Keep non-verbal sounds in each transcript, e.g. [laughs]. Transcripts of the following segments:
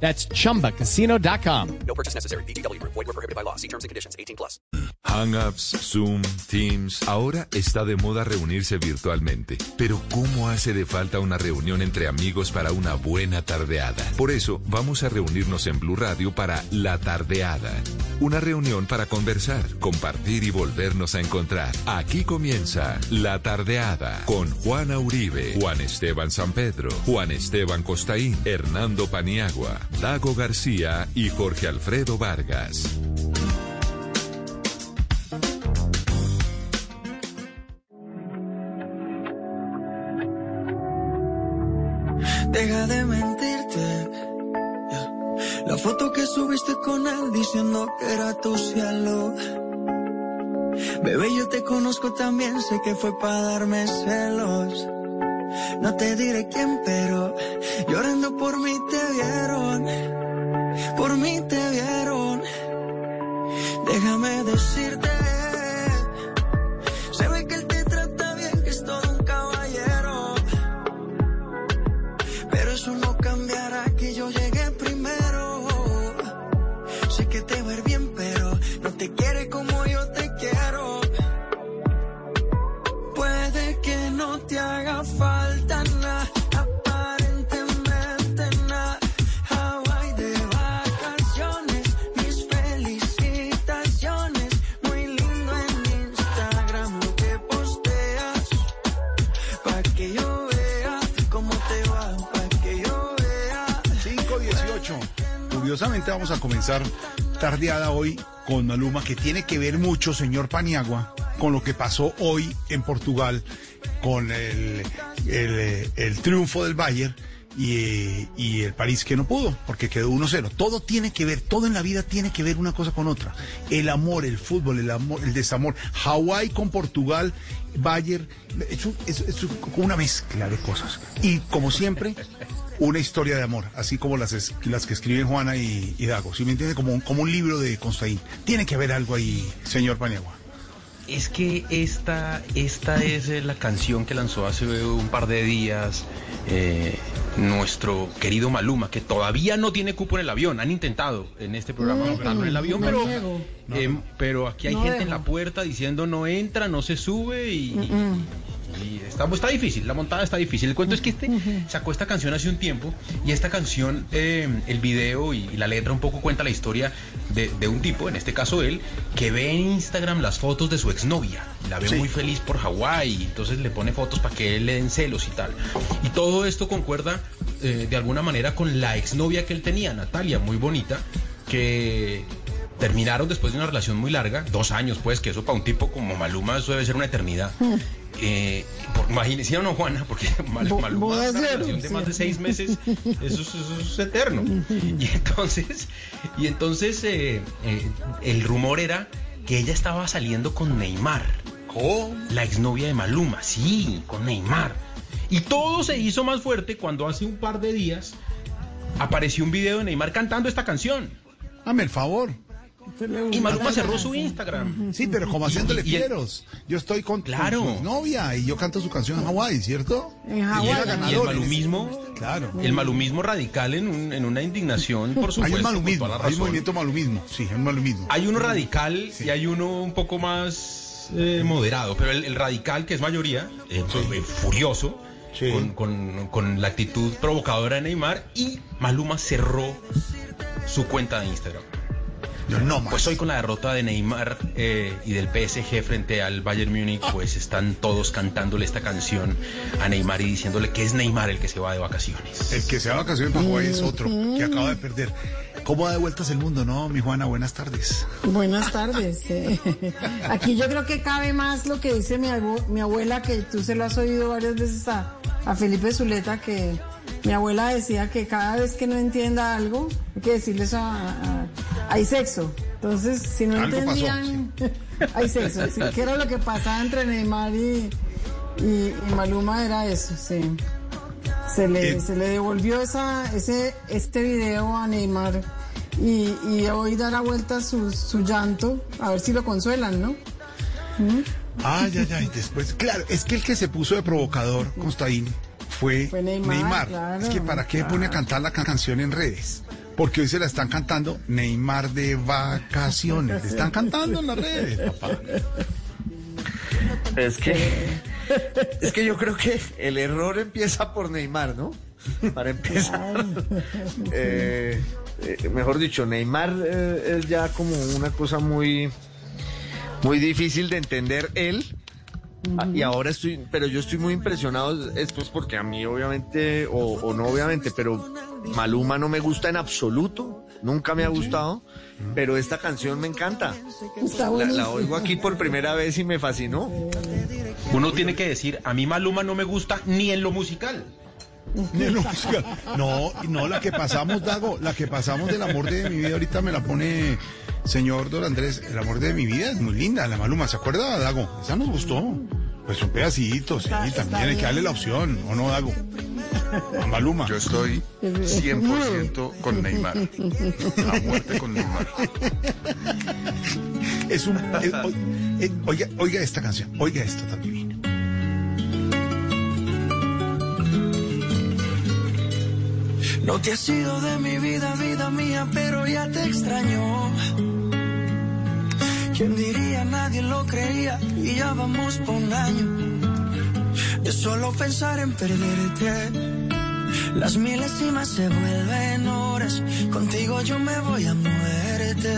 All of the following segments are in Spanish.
That's chumbacasino.com. No purchase necessary. BGW. Void were prohibited by law. See terms and conditions. 18 plus. Hangouts, Zoom, Teams. Ahora está de moda reunirse virtualmente. Pero ¿cómo hace de falta una reunión entre amigos para una buena tardeada? Por eso vamos a reunirnos en Blue Radio para La Tardeada. Una reunión para conversar, compartir y volvernos a encontrar. Aquí comienza La Tardeada con Juana Uribe, Juan Esteban San Pedro, Juan Esteban Costaín, Hernando Paniagua, Dago García y Jorge Alfredo Vargas. Deja de mentirte. La foto que subiste con él diciendo que era tu cielo. Bebé, yo te conozco también, sé que fue para darme celos. No te diré quién, pero llorando por mí te vieron. Por mí te vieron. Déjame decirte. Vamos a comenzar tardeada hoy con Maluma, que tiene que ver mucho, señor Paniagua, con lo que pasó hoy en Portugal con el, el, triunfo del Bayern y, y el París que no pudo, porque quedó 1-0. Todo tiene que ver, todo en la vida tiene que ver una cosa con otra. El amor, el fútbol, el amor, el desamor. Hawái con Portugal, Bayern, es, es- es una mezcla de cosas. Y como siempre, una historia de amor, así como las, es- las que escriben Juana y, y Dago. Si me entiende, como, un- como un libro de Constaín. Tiene que haber algo ahí, señor Paniagua. Es que esta, esta es eh, la canción que lanzó hace un par de días eh, nuestro querido Maluma, que todavía no tiene cupo en el avión. Han intentado en este programa montarlo en el avión, no pero, eh, pero aquí hay No gente en la puerta diciendo no entra, no se sube y, y- y está, está difícil, la montada está difícil. El cuento es que este sacó esta canción hace un tiempo y esta canción, eh, el video y, y la letra un poco cuenta la historia de, de un tipo, en este caso él, que ve en Instagram las fotos de su exnovia. La ve Sí. muy feliz por Hawái, entonces le pone fotos para que él le den celos y tal. Y todo esto concuerda eh, de alguna manera con la exnovia que él tenía, Natalia, muy bonita, que terminaron después de una relación muy larga, dos años pues, que eso para un tipo como Maluma eso debe ser una eternidad. Eh, por, imagínese, ¿sí o no, Juana? Porque [laughs] Mal- Bo- Maluma, una relación de sí. más de seis meses, eso, es- eso es eterno. [laughs] Y entonces, y entonces eh, eh, el rumor era que ella estaba saliendo con Neymar, la exnovia de Maluma, sí, con Neymar. Y todo se hizo más fuerte cuando hace un par de días apareció un video de Neymar cantando esta canción. Dame el favor. Y Maluma cerró su Instagram. Sí, pero como haciéndole y- y fieros. Yo estoy con, Claro. con su novia y yo canto su canción en Hawái, ¿cierto? En Y Hawái. era Y el malumismo, Claro. el malumismo radical en, un- en una indignación, por Hay supuesto. un por malumismo, hay un movimiento malumismo. Sí, hay un malumismo. Hay uno radical y hay uno un poco más eh, moderado, pero el, el radical, que es mayoría, eh, eh, furioso, Sí. con, con- con la actitud provocadora de Neymar, y Maluma cerró su cuenta de Instagram. Yo no más. Pues hoy con la derrota de Neymar eh, y del PSG frente al Bayern Múnich, pues están todos cantándole esta canción a Neymar y diciéndole que es Neymar el que se va de vacaciones. El que se va a vacaciones para Hawái es otro, que acaba de perder. ¿Cómo da de vueltas el mundo, no, mi Juana? Buenas tardes. Buenas tardes. eh. [laughs] Aquí yo creo que cabe más lo que dice mi, abu- mi abuela, que tú se lo has oído varias veces a, a Felipe Zuleta, que mi abuela decía que cada vez que no entienda algo, hay que decirle eso a, a- hay sexo. Entonces, si no Algo pasó, entendían, [laughs] hay sexo. sí, ¿Qué era lo que pasaba entre Neymar y, y- y Maluma? Era eso, sí. Se le, Eh. se le devolvió esa, ese, este video a Neymar y, y hoy dará vuelta su, su llanto, a ver si lo consuelan, ¿no? Ay, ay, ay. Después, claro, es que el que se puso de provocador, Constaín, fue, Fue Neymar, claro, es que para qué pone a cantar la ca- canción en redes. Porque hoy se la están cantando Neymar de vacaciones. Le están cantando en las redes, papá. Es que, es que yo creo que el error empieza por Neymar, ¿no? Para empezar. Eh, eh, mejor dicho, Neymar eh, es ya como una cosa muy, muy difícil de entender él. Ah, Y ahora estoy, pero yo estoy muy impresionado, esto es porque a mí obviamente, o, o no obviamente, pero Maluma no me gusta en absoluto, nunca me ha gustado, pero esta canción me encanta. Está La, la oigo aquí por primera vez y me fascinó. Uno tiene que decir, a mí Maluma no me gusta ni en lo musical. [laughs] Musical. No, no, la que pasamos, Dago, la que pasamos del amor de mi vida, ahorita me la pone señor Don Andrés, el amor de mi vida es muy linda, la Maluma, ¿se acuerda, Dago? Esa nos gustó. Pues un pedacito, sí, Está- está también hay que darle la opción, ¿o no, Dago? A Maluma. Yo estoy 100% con Neymar. A muerte con Neymar. Es un. es- o- eh, oiga, oiga esta canción, oiga esto también. No te has ido de mi vida, vida mía, pero ya te extraño. ¿Quién diría? Nadie lo creía y ya vamos por un año. De solo pensar en perderte. Las milésimas se vuelven horas. Contigo yo me voy a muerte.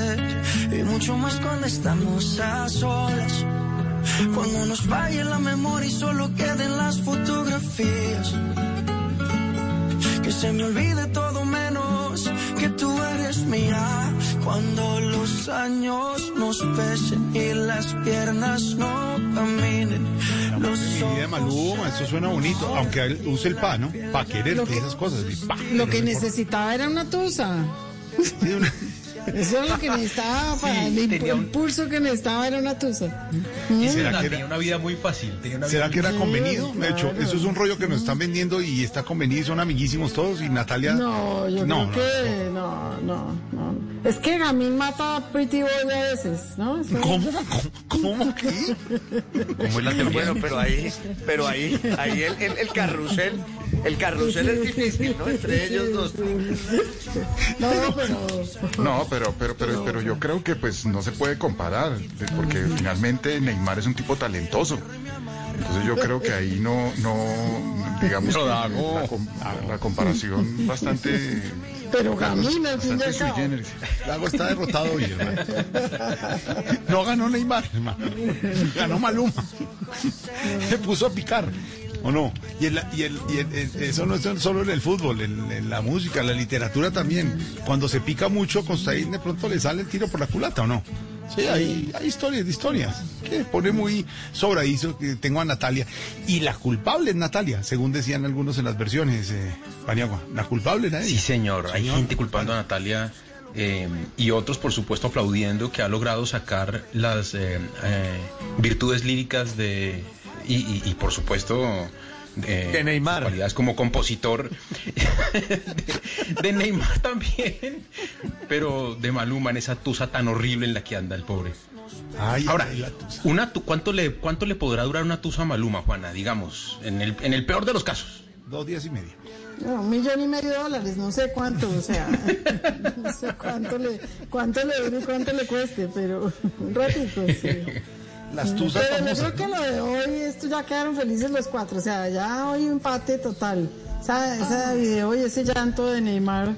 Y mucho más cuando estamos a solas. Cuando nos falle la memoria y solo queden las fotografías. Se me olvide todo menos que tú eres mía. Cuando los años nos pesen y las piernas no caminen. Los de Maluma, eso suena bonito, aunque él use el pa, ¿no? Pa' quererte, esas cosas. pa, Lo que necesitaba era una tusa. Sí, una- [laughs] Eso es lo que necesitaba para el imp- tenía un- impulso que necesitaba era una tusa. ¿Y será que tenía era, una vida muy fácil. tenía una será que era Sí, convenido? De hecho, eso es un rollo que nos están vendiendo y está convenido y son amiguísimos todos y Natalia... No, yo No, creo no, que no, no, no. Es que Gamín mata a Pretty Boy a veces, ¿no? Eso- ¿Cómo? [laughs] ¿Cómo? ¿Cómo qué? [laughs] ¿Cómo es la? Bueno, pero ahí, pero ahí, ahí el, el, el carrusel, el carrusel es difícil, ¿no? Entre ellos dos. No, pero No, pero, pero, pero, pero yo creo que pues no se puede comparar, porque finalmente Neymar es un tipo talentoso. Entonces yo creo que ahí no, no, digamos Pero que Dago. la, com- la comparación bastante, pero Gamín al fin. Lago está derrotado hoy, hermano. No ganó Neymar, hermano. Ganó Maluma. Se puso a picar. ¿O no? Y, el, y, el, y el- eso no es solo en el fútbol, en, en la música, en la literatura también. Cuando se pica mucho, Constaín de pronto le sale el tiro por la culata, ¿o no? Sí, hay, hay historias de historias. Que pone muy sobradizo que tengo a Natalia. Y la culpable es Natalia, según decían algunos en las versiones, eh, Paniagua. La culpable era ella. Sí, señor. Hay Señor. gente culpando a Natalia eh, y otros, por supuesto, aplaudiendo que ha logrado sacar las eh, eh, virtudes líricas de. Y, y- y, por supuesto. eh, De Neymar. Cualidades como compositor. de, de Neymar también. Pero de Maluma en esa tusa tan horrible en la que anda el pobre. Ay, Ahora, ay, la tusa. una tu- ¿cuánto, le, ¿cuánto le podrá durar una tusa a Maluma, Juana? Digamos, en el, en el peor de los casos. Dos días y medio. No, un millón y medio de dólares, no sé cuánto, o sea, [laughs] no sé cuánto le, cuánto le dure y cuánto le cueste, pero [laughs] un ratito, sí. Las tusas Pero yo famosas. creo que lo de hoy, esto ya quedaron felices los cuatro, o sea, ya hoy empate total. Esa, esa video y ese llanto de Neymar, eh,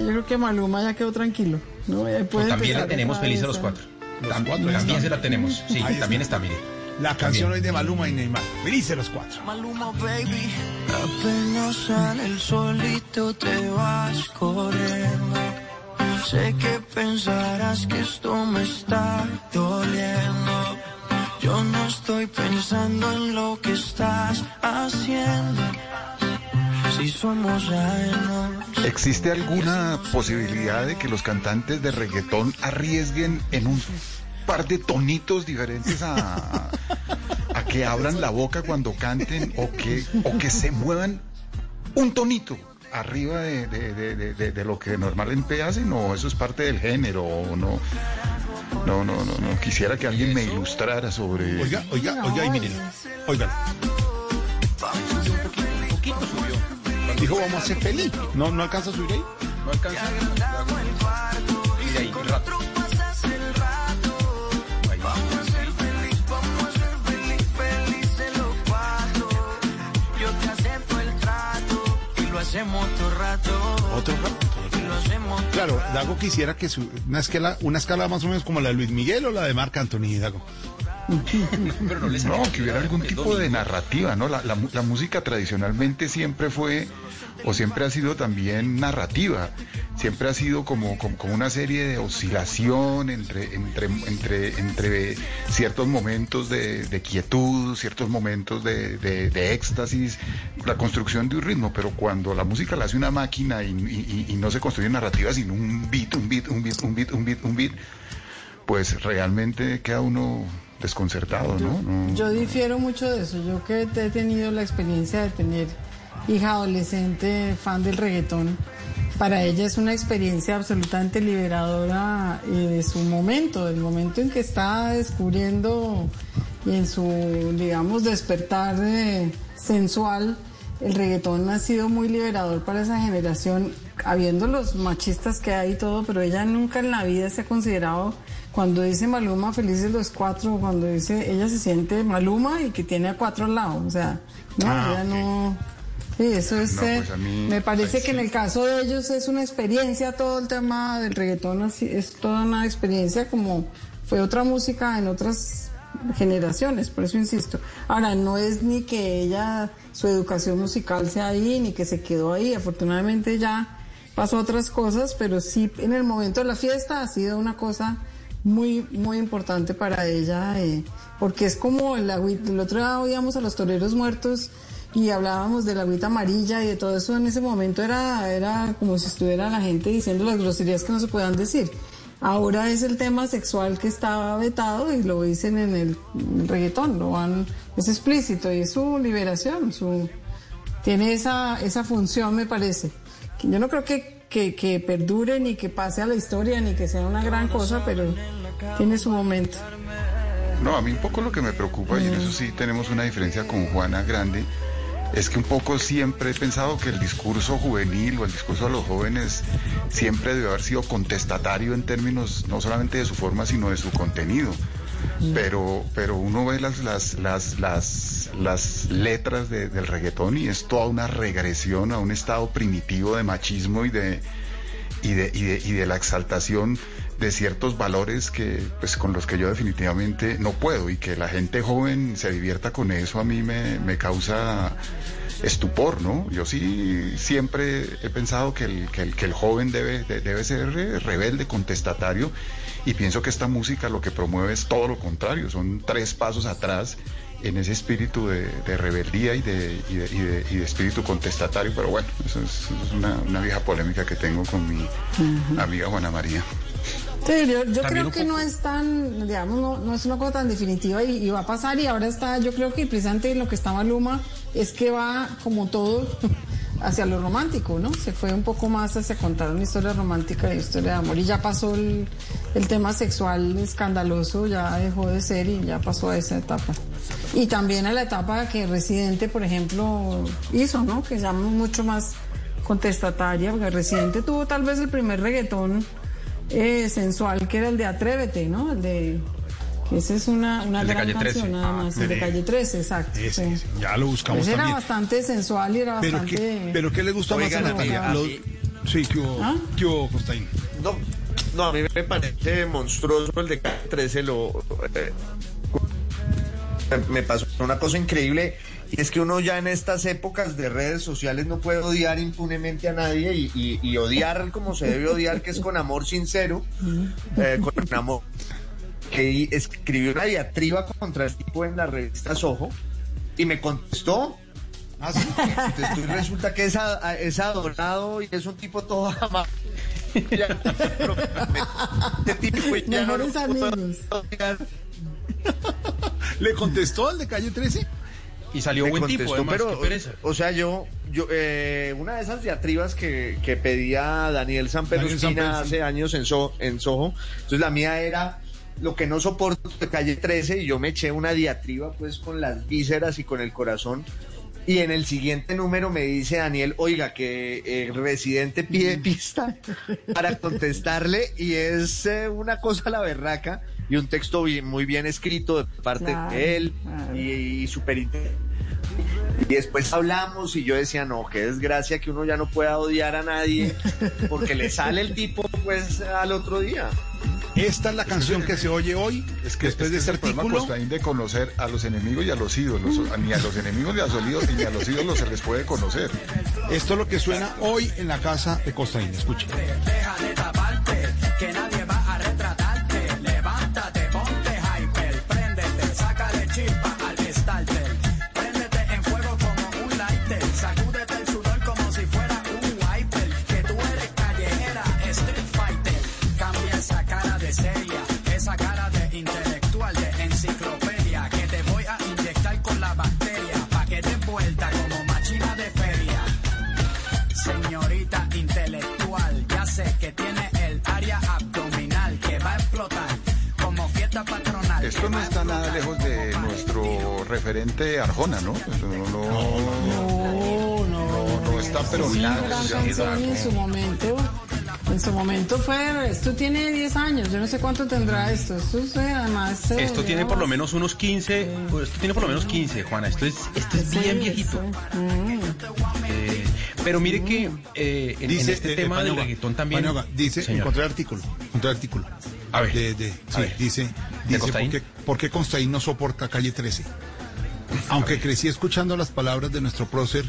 yo creo que Maluma ya quedó tranquilo. ¿no? Ya puede también la tenemos feliz a los cuatro. Los Tam- cuatro, también se la tenemos. Sí, Ahí también está. está, mire. La canción También. hoy de Maluma y Neymar. Felices los cuatro. Maluma, baby. Apenas sale el solito te vas corriendo. Sé que pensarás que esto me está doliendo. Yo no estoy pensando en lo que estás haciendo. Si somos ajenos. ¿Existe alguna posibilidad de que los cantantes de reggaetón arriesguen en un par de tonitos diferentes a, a- que abran la boca cuando canten o que, o que se muevan un tonito arriba de, de- de- de- de- de lo que normalmente hacen o eso es parte del género o no? No, no, no, no. Quisiera que alguien me ilustrara sobre... Oiga, oiga, oiga, y miren, oigan. Un poquito subió. Dijo, vamos a ser feliz. ¿No, no alcanza a subir ahí? No alcanza. Y de ahí, rato. Hacemos todo rato. Otro rato. Claro, Dago quisiera que su, una escala, una escala más o menos como la de Luis Miguel o la de Marc Anthony, Dago. [laughs] Pero no les No, que hubiera algún tipo de narrativa, ¿no? La, la música tradicionalmente siempre fue, o siempre ha sido también narrativa, siempre ha sido como, como, como una serie de oscilación entre, entre, entre, entre ciertos momentos de, de quietud, ciertos momentos de, de- de éxtasis, la construcción de un ritmo, pero cuando la música la hace una máquina y, y- y- y no se construye narrativa, sino un beat, un beat, un beat, un beat, un beat, un beat, pues realmente queda uno desconcertado, ¿no? No- Yo difiero mucho de eso. Yo que he tenido la experiencia de tener hija adolescente fan del reggaetón, para ella es una experiencia absolutamente liberadora eh, de su momento, del momento en que está descubriendo y en su, digamos, despertar eh, sensual. El reggaetón ha sido muy liberador para esa generación, habiendo los machistas que hay y todo, pero ella nunca en la vida se ha considerado, cuando dice Maluma felices los cuatro, cuando dice ella se siente Maluma y que tiene a cuatro al lado, o sea, no, Ah, ella ok. no. Sí, eso es. No, eh, pues mí- me parece ay, que en sí. el caso de ellos es una experiencia, todo el tema del reggaetón así, es toda una experiencia como fue otra música en otras generaciones, por eso insisto. Ahora, no es ni que ella, su educación musical sea ahí, ni que se quedó ahí, afortunadamente ya pasó otras cosas, pero sí en el momento de la fiesta ha sido una cosa muy, muy importante para ella, eh, porque es como el, agüita- el otro día oíamos a los toreros muertos y hablábamos de la agüita amarilla y de todo eso en ese momento era, era como si estuviera la gente diciendo las groserías que no se puedan decir. Ahora es el tema sexual que está vetado y lo dicen en el, en el reggaetón, lo van, es explícito y es su liberación, su, tiene esa, esa función me parece. Yo no creo que, que, que perdure ni que pase a la historia ni que sea una gran cosa, pero tiene su momento. No, a mí un poco lo que me preocupa, y en eso sí tenemos una diferencia con Juana Grande, es que un poco siempre he pensado que el discurso juvenil o el discurso de los jóvenes siempre debe haber sido contestatario en términos no solamente de su forma, sino de su contenido. Pero, pero uno ve las, las, las, las, las letras de- del reggaetón y es toda una regresión a un estado primitivo de machismo y de, y de, y de, y de la exaltación de ciertos valores que pues con los que yo definitivamente no puedo y que la gente joven se divierta con eso a mí me, me causa estupor, ¿no? Yo sí siempre he pensado que el, que el, que el joven debe, de- debe ser rebelde, contestatario y pienso que esta música lo que promueve es todo lo contrario, son tres pasos atrás en ese espíritu de, de rebeldía y de, y, de, y de- y de espíritu contestatario, pero bueno, eso es, eso es una, una vieja polémica que tengo con mi amiga Juana María. Sí, yo, creo que no es tan, digamos, no, no es una cosa tan definitiva y, y va a pasar y ahora está, yo creo que precisamente en lo que está Maluma es que va como todo [laughs] hacia lo romántico, ¿no? Se fue un poco más hacia contar una historia romántica y historia de amor y ya pasó el, el tema sexual escandaloso, ya dejó de ser y ya pasó a esa etapa. Y también a la etapa que Residente, por ejemplo, hizo, ¿no? Que llama mucho más contestataria, porque Residente tuvo tal vez el primer reggaetón eh, sensual que era el de Atrévete, ¿no? El de que esa es una, una El de gran Calle 13. canción nada más, el de. Calle 13, exacto. Ese, sí. ese, ya lo buscamos Ese era bastante sensual y era Pero bastante ¿qué, pero ¿qué le gusta Oiga, más a Natalia, mí- Sí, ¿qué hubo, ¿Ah? ¿qué hubo, Costaín? No, no, a mí me parece monstruoso el de 13 lo eh, me pasó una cosa increíble y es que uno ya en estas épocas de redes sociales no puede odiar impunemente a nadie y, y- y odiar como se debe odiar, que es con amor sincero, eh, con amor que escribió una diatriba contra el tipo en la revista Soho y me contestó Ah, sí. Entonces tú resulta que es, a- es adorado y es un tipo todo amable. Ya, este tipo ya Mejores amigos. odiar. ¿Le contestó al de calle 13? Y salió buen tipo, además, pero, o sea, yo, yo eh, una de esas diatribas que, que pedía Daniel sí. hace años en, So- en Soho, entonces la mía era lo que no soporto de calle 13 y yo me eché una diatriba pues con las vísceras y con el corazón. Y en el siguiente número me dice Daniel, oiga, que el residente pide pista para contestarle y es eh, una cosa la berraca y un texto bien- muy bien escrito de parte Claro, de él claro. y, y súper interesante. Y después hablamos y yo decía, no, qué desgracia que uno ya no pueda odiar a nadie porque le sale el tipo pues al otro día. Esta es la canción que se oye hoy, Es que después de es este problema artículo. Costaín de conocer a los enemigos y a los ídolos. Ni a los enemigos ni a los ídolos, ni a los ídolos se les puede conocer. Esto es lo que suena hoy en la casa de Costaín. Escuche. Deja de taparte, que nadie va a retratarte. Levántate, ponte hyper, préndete, sácale chispa al starter. Préndete en fuego como un lighter, Esto no está nada lejos de nuestro referente Arjona, ¿no? No, no, No, no, no, no está, pero Sí, nada. en su momento. En su momento fue. Esto tiene 10 años. Yo no sé cuánto tendrá esto. Esto es, eh, además. eh, Esto tiene por lo menos unos 15, pues, esto tiene por lo menos 15, Juana. Esto es, esto es Sí, bien viejito. sí. Mm. Eh, pero mire que eh, en, en este eh, tema del Paniagua, reggaetón también. Paniagua, dice, Señor. encontré artículo, encontré artículo. A ver, De- de- a sí, ver. dice, dice por qué Constaín no soporta calle 13? Aunque crecí escuchando las palabras de nuestro prócer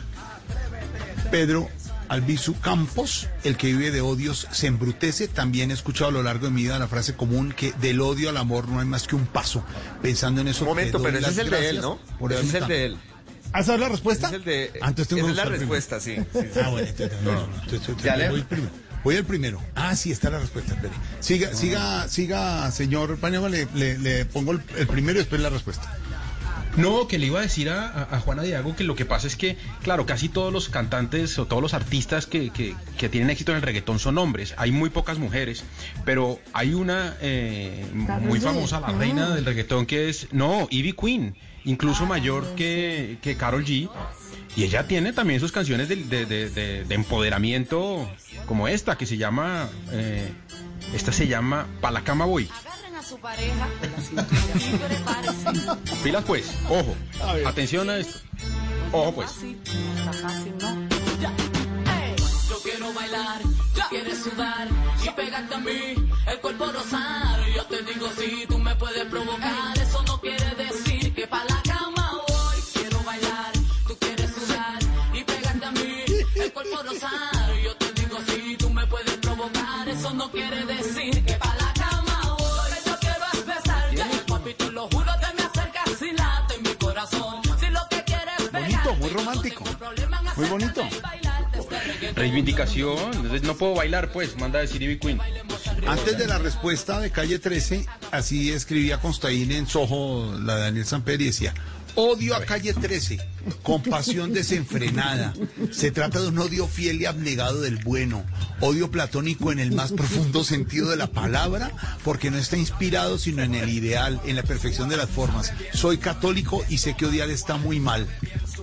Pedro Albizu Campos, el que vive de odios se embrutece, también he escuchado a lo largo de mi vida la frase común que del odio al amor no hay más que un paso. Pensando en eso, Un momento, pero ese es el de él, ¿no? por Ese eso es el de él. ¿Ah, esa es la respuesta? Es el de, Ah, entonces tengo es la primero. respuesta, sí. sí, sí. Ah, bueno, entonces, no, no, entonces, entonces, ¿Ya leo? voy, primero. Voy al primero. Ah, sí, está la respuesta. espere. Siga, siga, siga, señor Paniagua, le, le, le pongo el, el primero y después la respuesta. No, que le iba a decir a, a- a Juana Diago que lo que pasa es que, claro, casi todos los cantantes o todos los artistas que, que- que tienen éxito en el reggaetón son hombres. Hay muy pocas mujeres, pero hay una eh, muy famosa, la Ah. reina del reggaetón, que es, no, Ivy Queen, incluso mayor que, que Carol G. Y ella tiene también sus canciones de, de- de- de- de empoderamiento como esta, que se llama, eh, esta se llama Pa' la cama voy. Agarren a su pareja de la cintura y prepárense. Pilas pues, ojo, atención a esto. Ojo pues. Fácil, no está fácil, ¿no? Ya. Ey. Yo quiero bailar, tú quieres sudar y pegarte a mí, el cuerpo rosar. Yo te digo si tú me puedes provocar, no quiere decir que pa' la cama voy. Yo quiero es besarte, papi, te lo juro que me acercas y late en mi corazón. Si lo que quieres es Bonito, muy no romántico. Muy bonito. este. Reivindicación, entonces no puedo bailar, pues, manda a decir Ivy Queen. Antes de la respuesta de calle 13, así escribía Constaín en Soho, la de Daniel Samper, y decía, odio a calle 13, compasión desenfrenada. Se trata de un odio fiel y abnegado del bueno, odio platónico en el más profundo sentido de la palabra, porque no está inspirado sino en el ideal, en la perfección de las formas. Soy católico y sé que odiar está muy mal.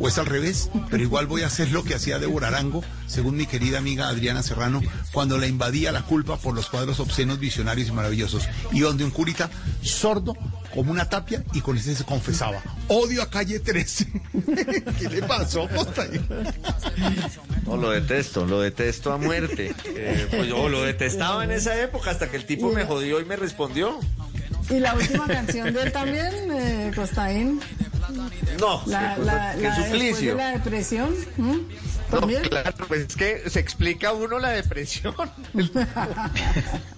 O es al revés, pero igual voy a hacer lo que hacía Débora Arango, según mi querida amiga Adriana Serrano, cuando la invadía la culpa por los cuadros obscenos, visionarios y maravillosos. Y donde un curita sordo como una tapia y con ese se confesaba. Odio a calle 13. [laughs] ¿Qué le pasó? No, lo detesto, lo detesto a muerte. Eh, pues yo lo detestaba en esa época hasta que el tipo me jodió y me respondió. Y la última canción de él también, eh, Costaín. No, La, qué suplicio. de la depresión. ¿M? No, También. claro, pues es que se explica uno la depresión. [laughs]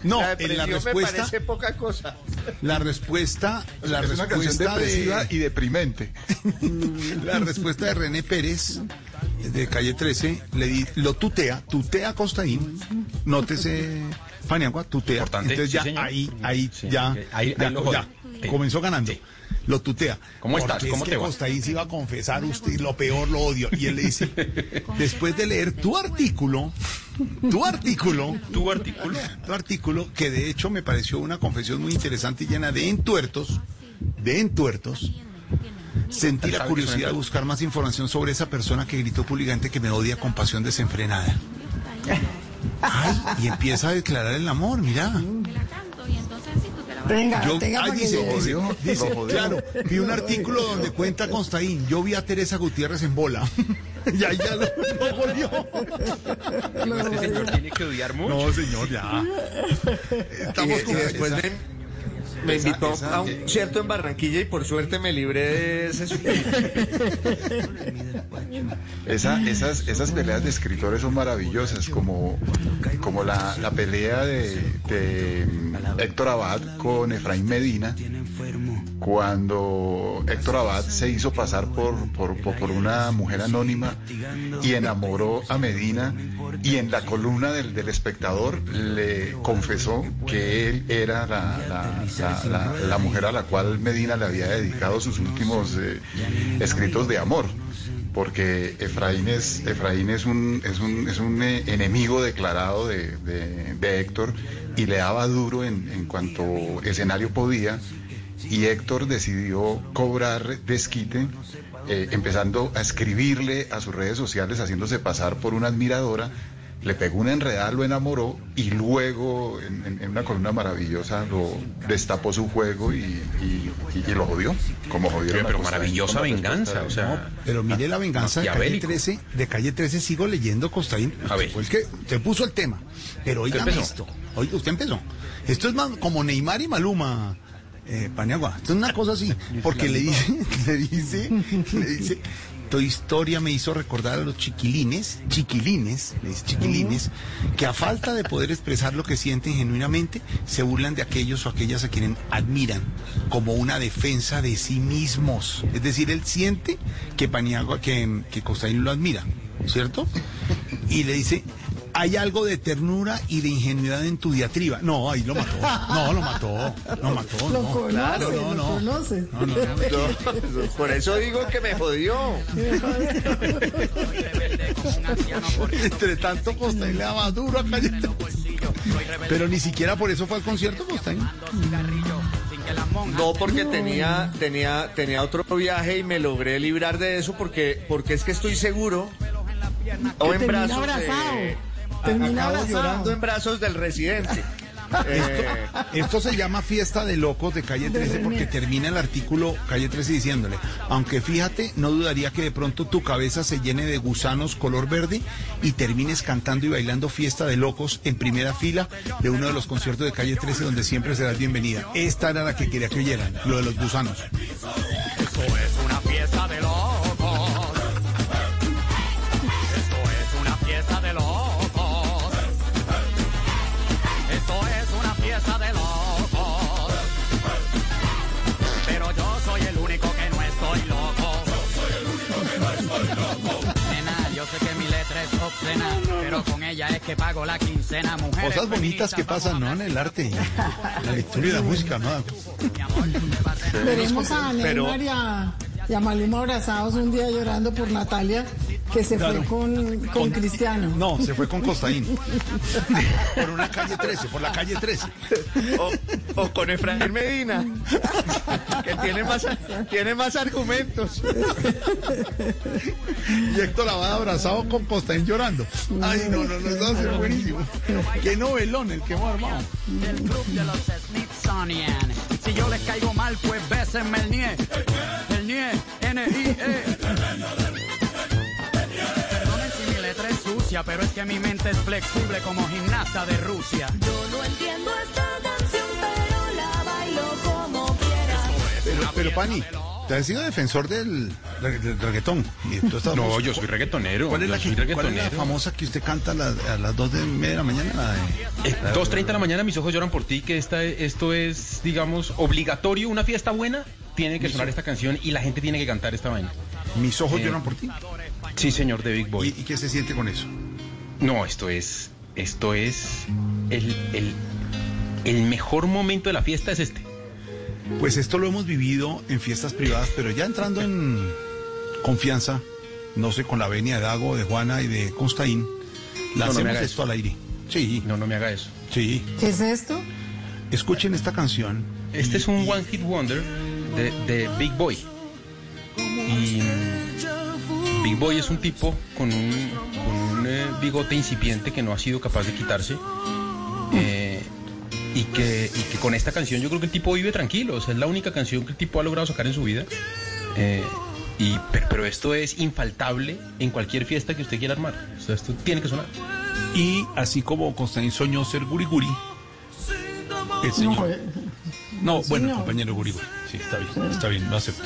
No, la en depresión la me respuesta, parece poca cosa. la respuesta, la es una canción respuesta depresiva de, y deprimente. [laughs] la respuesta de René Pérez de calle 13 le di- lo tutea, tutea a Costaín. Nótese, Paniagua, tutea. Importante, Entonces sí, ya señor. ahí, ahí Sí, ya, ok. Ahí- ya, ahí ya. Sí. comenzó ganando. Sí. Lo tutea. ¿Cómo estás? ¿Cómo es te que va? Costaín se iba a confesar usted lo peor, lo odio. Y él le dice, [laughs] [laughs] después de leer tu artículo, tu artículo, [laughs] Tu artículo. tu artículo, que de hecho me pareció una confesión muy interesante y llena de entuertos, de entuertos, sentí la ¿Sabe qué curiosidad de buscar más información sobre esa persona que gritó públicamente que me odia con pasión desenfrenada. Ay, y empieza a declarar el amor, mira. Tenga, Yo, tenga para que dice, dice, dice, Lo jodió. claro, vi un artículo donde cuenta Constaín, yo vi a Teresa Gutiérrez en bola. [laughs] y ahí ya lo, lo volvió. Este señor tiene que odiar mucho. No, señor, ya. Estamos y, con y después me, me esa- invitó esa- a un concierto en Barranquilla y por suerte me libré de ese. [laughs] Esa- esas, esas peleas de escritores son maravillosas, como, como la, la pelea de, de Héctor Abad con Efraín Medina, cuando Héctor Abad se hizo pasar por, por, por- una mujer anónima y enamoró a Medina y en la columna del, del espectador le confesó que él era la- la- la mujer a la cual Medina le había dedicado sus últimos eh, escritos de amor porque Efraín es, Efraín es un, es un, es un eh, enemigo declarado de, de- Héctor y le daba duro en, en cuanto escenario podía. Y Héctor decidió cobrar desquite eh, empezando a escribirle a sus redes sociales haciéndose pasar por una admiradora le pegó una enredada, lo enamoró y luego en, en- en una columna maravillosa lo destapó su juego y, y- y- y lo jodió, como jodieron Pero, maravillosa venganza, o sea. Pero mire la venganza de calle Maquiavélico. 13, de calle 13 sigo leyendo Costaín. A ver. Fue el que te puso el tema. Pero oiga esto. Oiga, usted empezó. Esto es más como Neymar y Maluma. Eh, Paniagua, esto es una cosa así, [laughs] porque [laughs] le dice, le dice, le dice, tu historia me hizo recordar a los chiquilines, chiquilines, le dice chiquilines, que a falta de poder expresar lo que sienten genuinamente, se burlan de aquellos o aquellas a quienes admiran, como una defensa de sí mismos. Es decir, él siente que Paniagua, que, que Costaín lo admira, ¿cierto? Y le dice, hay algo de ternura y de ingenuidad en tu diatriba. No, ahí lo mató. No, lo mató. Lo mató. Lo no. conoce, Claro, lo no, no. conoce. No, no, no. Por eso digo que me jodió. Entre tanto, Costaín le daba duro a Calle 13. Pero ni siquiera por eso fue al concierto, Costaín. No, porque tenía, tenía, tenía otro viaje y me logré librar de eso porque, porque es que estoy seguro. O en brazos abrazado. a- Termina acabo llorando en brazos del residente. [laughs] Eh, Esto se llama fiesta de locos de calle 13 porque termina el artículo calle 13 diciéndole, aunque fíjate, no dudaría que de pronto tu cabeza se llene de gusanos color verde y termines cantando y bailando fiesta de locos en primera fila de uno de los conciertos de calle 13 donde siempre serás bienvenida. Esta era la que quería que oyeran, lo de los gusanos. Esto es una fiesta de locos. Obscena, pero con ella es que pago la quincena. Mujeres Cosas bonitas que pasan, ¿no? En el arte, [laughs] la lectura y la música, ¿no? Veremos a Neymar y a, y a Maluma abrazados un día llorando por Natalia, que se Claro. fue con, con, Cristiano. No, se fue con Costaín. [laughs] Por una calle 13, por la calle 13. o, o con Efraín Medina, que tiene más, tiene más argumentos. Y Héctor Abad abrazado con Costaín llorando. Ay, no, no, no, eso va a ser buenísimo. Qué novelón el que hemos armado. del club de los Smithsonian. Si yo les caigo mal, pues bésenme el NIE. El NIE, N-I-E. Pero es que mi mente es flexible como gimnasta de Rusia. Yo no entiendo esta canción, pero la bailo como quiera. Pero, pero Pani, te has sido defensor del, del, reggaetón. Y tú estás- No, yo soy reggaetonero. ¿Cuál es, la yo que- soy cuál es la reggaetonero. famosa que usted canta a, las- a las 2 de media de la mañana? La de- Eh, 2.30 de la mañana, mis ojos lloran por ti, que esta, esto es, digamos, obligatorio. Una fiesta buena, tiene que sonar esta canción y la gente tiene que cantar esta vaina. Mis ojos Eh, lloran por ti. Sí, señor, de Big ¿Y, Boy. y qué se siente con eso? No, esto es, esto es, el, el, el mejor momento de la fiesta es este. Pues esto lo hemos vivido en fiestas privadas, pero ya entrando en confianza, no sé, con la venia de Dago, de Juana y de Constaín, no me lancemos haga esto al aire. Sí, No, no me haga eso. sí. ¿Qué es esto? Escuchen esta canción. Este es un One Hit Wonder de, de Big Boy. Y Big Boy es un tipo con un, con un, eh, bigote incipiente que no ha sido capaz de quitarse. Eh, y, que, y que con esta canción yo creo que el tipo vive tranquilo. O sea, es la única canción que el tipo ha logrado sacar en su vida. Eh, y, pero, pero esto es infaltable en cualquier fiesta que usted quiera armar. O sea, esto tiene que sonar. Y así como Constaín soñó ser guriguri, el No, señor... No, bueno, no. compañero guriguri. Sí, está bien, está bien, lo acepto.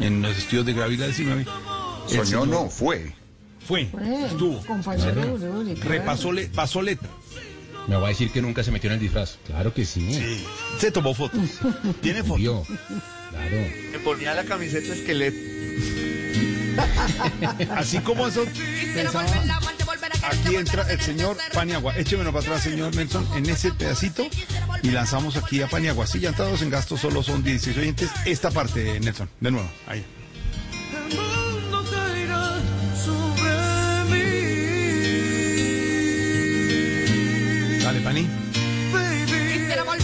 En los estudios de Gravila 19. el Soñó señor no, fue. Fue, fue, estuvo. compañero Uri, claro. Repasó, le, pasó letra. Me va a decir que nunca se metió en el disfraz. Claro que sí. Sí. Se tomó fotos. [laughs] Tiene fotos. Vio. Claro. Me ponía la camiseta esqueleto. [laughs] Así como eso pensaba, aquí entra el señor Paniagua. Échemelo para atrás, señor Nelson, en ese pedacito y lanzamos aquí a Paniagua. Sí, ya entrados en gasto solo son 16 oyentes. Esta parte, Nelson, de nuevo, ahí. Dale, Pani.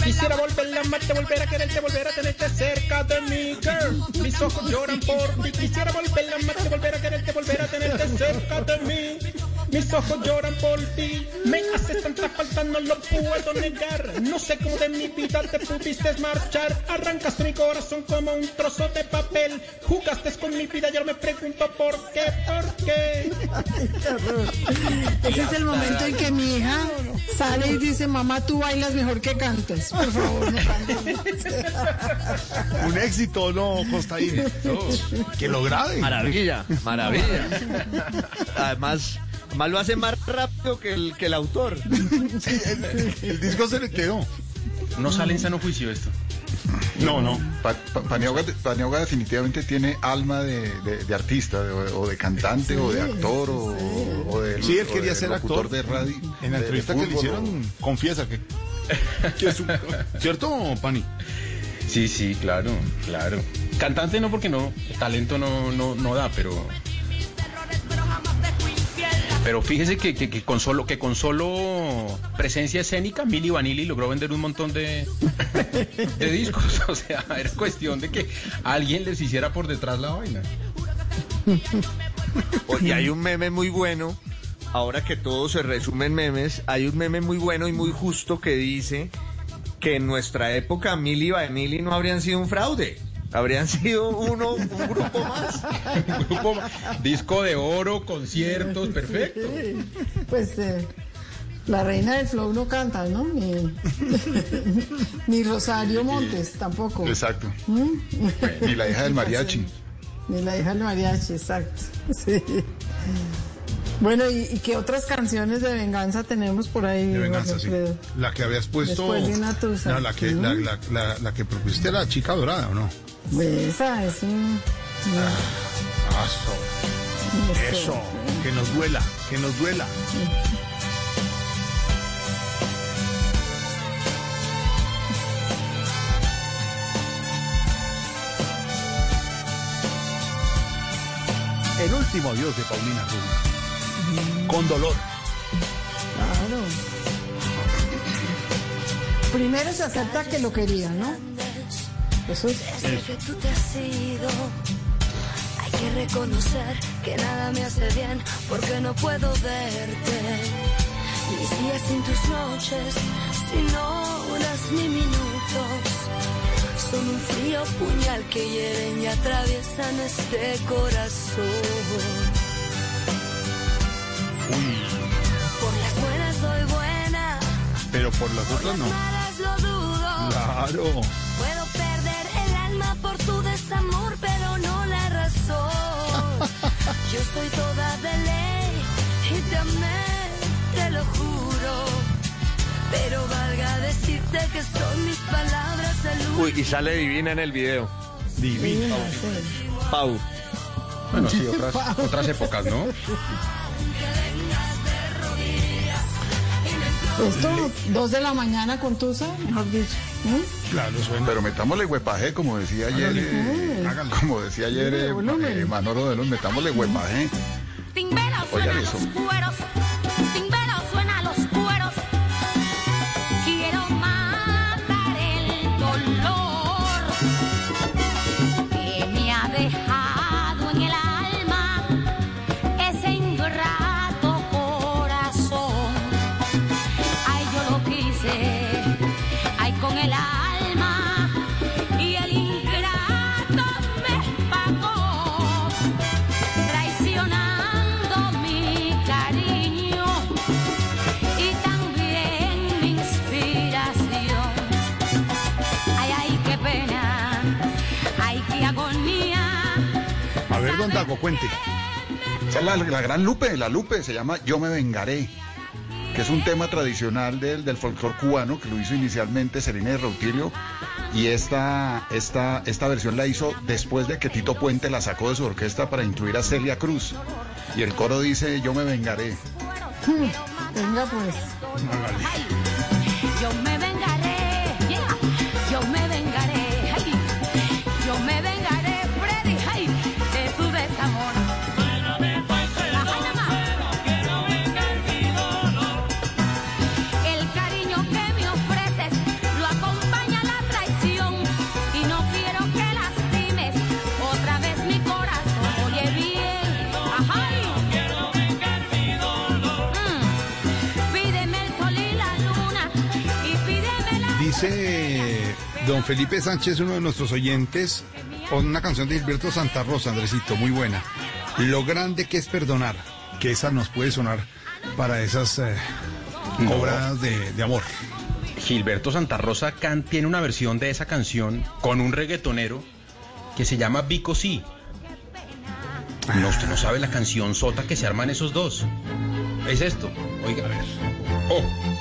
Quisiera volver a amarte, volver a quererte, volver a tenerte cerca de mí, girl. Mis ojos lloran por ti. Quisiera volver a amarte, volver a quererte, volver a tenerte cerca de mí. Mis ojos lloran por ti. Me haces tanta falta, no lo puedo negar. No sé cómo de mi vida te pudiste marchar. Arrancaste mi corazón como un trozo de papel. Jugaste con mi vida y ahora me pregunto por qué, por qué. Ese es el momento en que mi hija sale y dice, mamá, tú bailas mejor que cantas. Por favor, no. Un éxito, ¿no, Costaín? [laughs] Que lo grabe. Maravilla, maravilla. [laughs] Además, además lo hace más rápido que el, que el autor. [laughs] [laughs] El disco se le quedó. No sale en sano juicio esto. No, no. Pa- Pa- Paniagua, Paniagua definitivamente tiene alma de, de- de artista, de- o de cantante, o de actor, o, o de Sí, él quería de ser actor. de radio. En la entrevista que le hicieron, confiesa que, [laughs] que es un- ¿Cierto, Pani? Sí, sí, claro, claro. Cantante no porque no, talento no, no, no da, pero. Pero fíjese que, con solo, que con solo presencia escénica, Milli Vanilli logró vender un montón de, [laughs] de discos. [laughs] O sea, era cuestión de que alguien les hiciera por detrás la vaina. Oye, hay un meme muy bueno. Ahora que todo se resume en memes, hay un meme muy bueno y muy justo que dice que en nuestra época Milli Vanilli no habrían sido un fraude. Habrían sido uno, un grupo más. [laughs] Grupo- disco de oro, conciertos, perfecto. Pues eh, la reina del flow no canta, ¿no? Ni, [laughs] ni Rosario Montes tampoco. Exacto. Y la hija del mariachi. [laughs] Ni la hija del mariachi, exacto. Sí. Bueno, ¿y, y qué otras canciones de venganza tenemos por ahí? De venganza, sí. La que habías puesto. Después de una tusa. No, la que, la, la, la- la que propusiste a la chica dorada, ¿o no? Esa es un... Eso. Eso. Que nos duela, que nos duela. El último adiós de Paulina Rubio. Con dolor. Claro. Primero se acepta que lo quería, ¿no? Eso es... Desde que tú te has ido, hay que reconocer que nada me hace bien porque no puedo verte. Mis días sin tus noches, sin horas ni minutos, son un frío puñal que hieren y atraviesan este corazón. Uy. Por las buenas soy buena. Pero por las otras no. Dudo. Claro. Puedo perder el alma por tu desamor, pero no la razón. [laughs] Yo soy toda de ley y te amé, te lo juro. Pero valga decirte que son mis palabras de el Uy, y sale divina en el video. Divina. Pau. Pau. Bueno, sí, otras, otras épocas, ¿no? [laughs] Esto, dos de la mañana con Tusa, mejor dicho. Claro, suena. Pero metámosle huepaje, como decía ayer, eh, como decía ayer eh, eh, Manolo de los, metámosle huepaje. Oigan eso. Don Dago, cuente. Esa es la, la gran Lupe, la Lupe, se llama Yo me vengaré, que es un tema tradicional del, del folclore cubano que lo hizo inicialmente Serena de Rautilio y esta, esta, esta versión la hizo después de que Tito Puente la sacó de su orquesta para incluir a Celia Cruz. Y el coro dice Yo me vengaré. Venga, pues. Dice don Felipe Sánchez, uno de nuestros oyentes, con una canción de Gilberto Santa Rosa, Andresito, muy buena. Lo grande que es perdonar, que esa nos puede sonar para esas eh, obras de, de amor. Gilberto Santa Rosa can- tiene una versión de esa canción con un reggaetonero que se llama Vico Sí. No, usted no sabe la canción sota que se arman esos dos. Es esto. Oiga, a ver. Oh.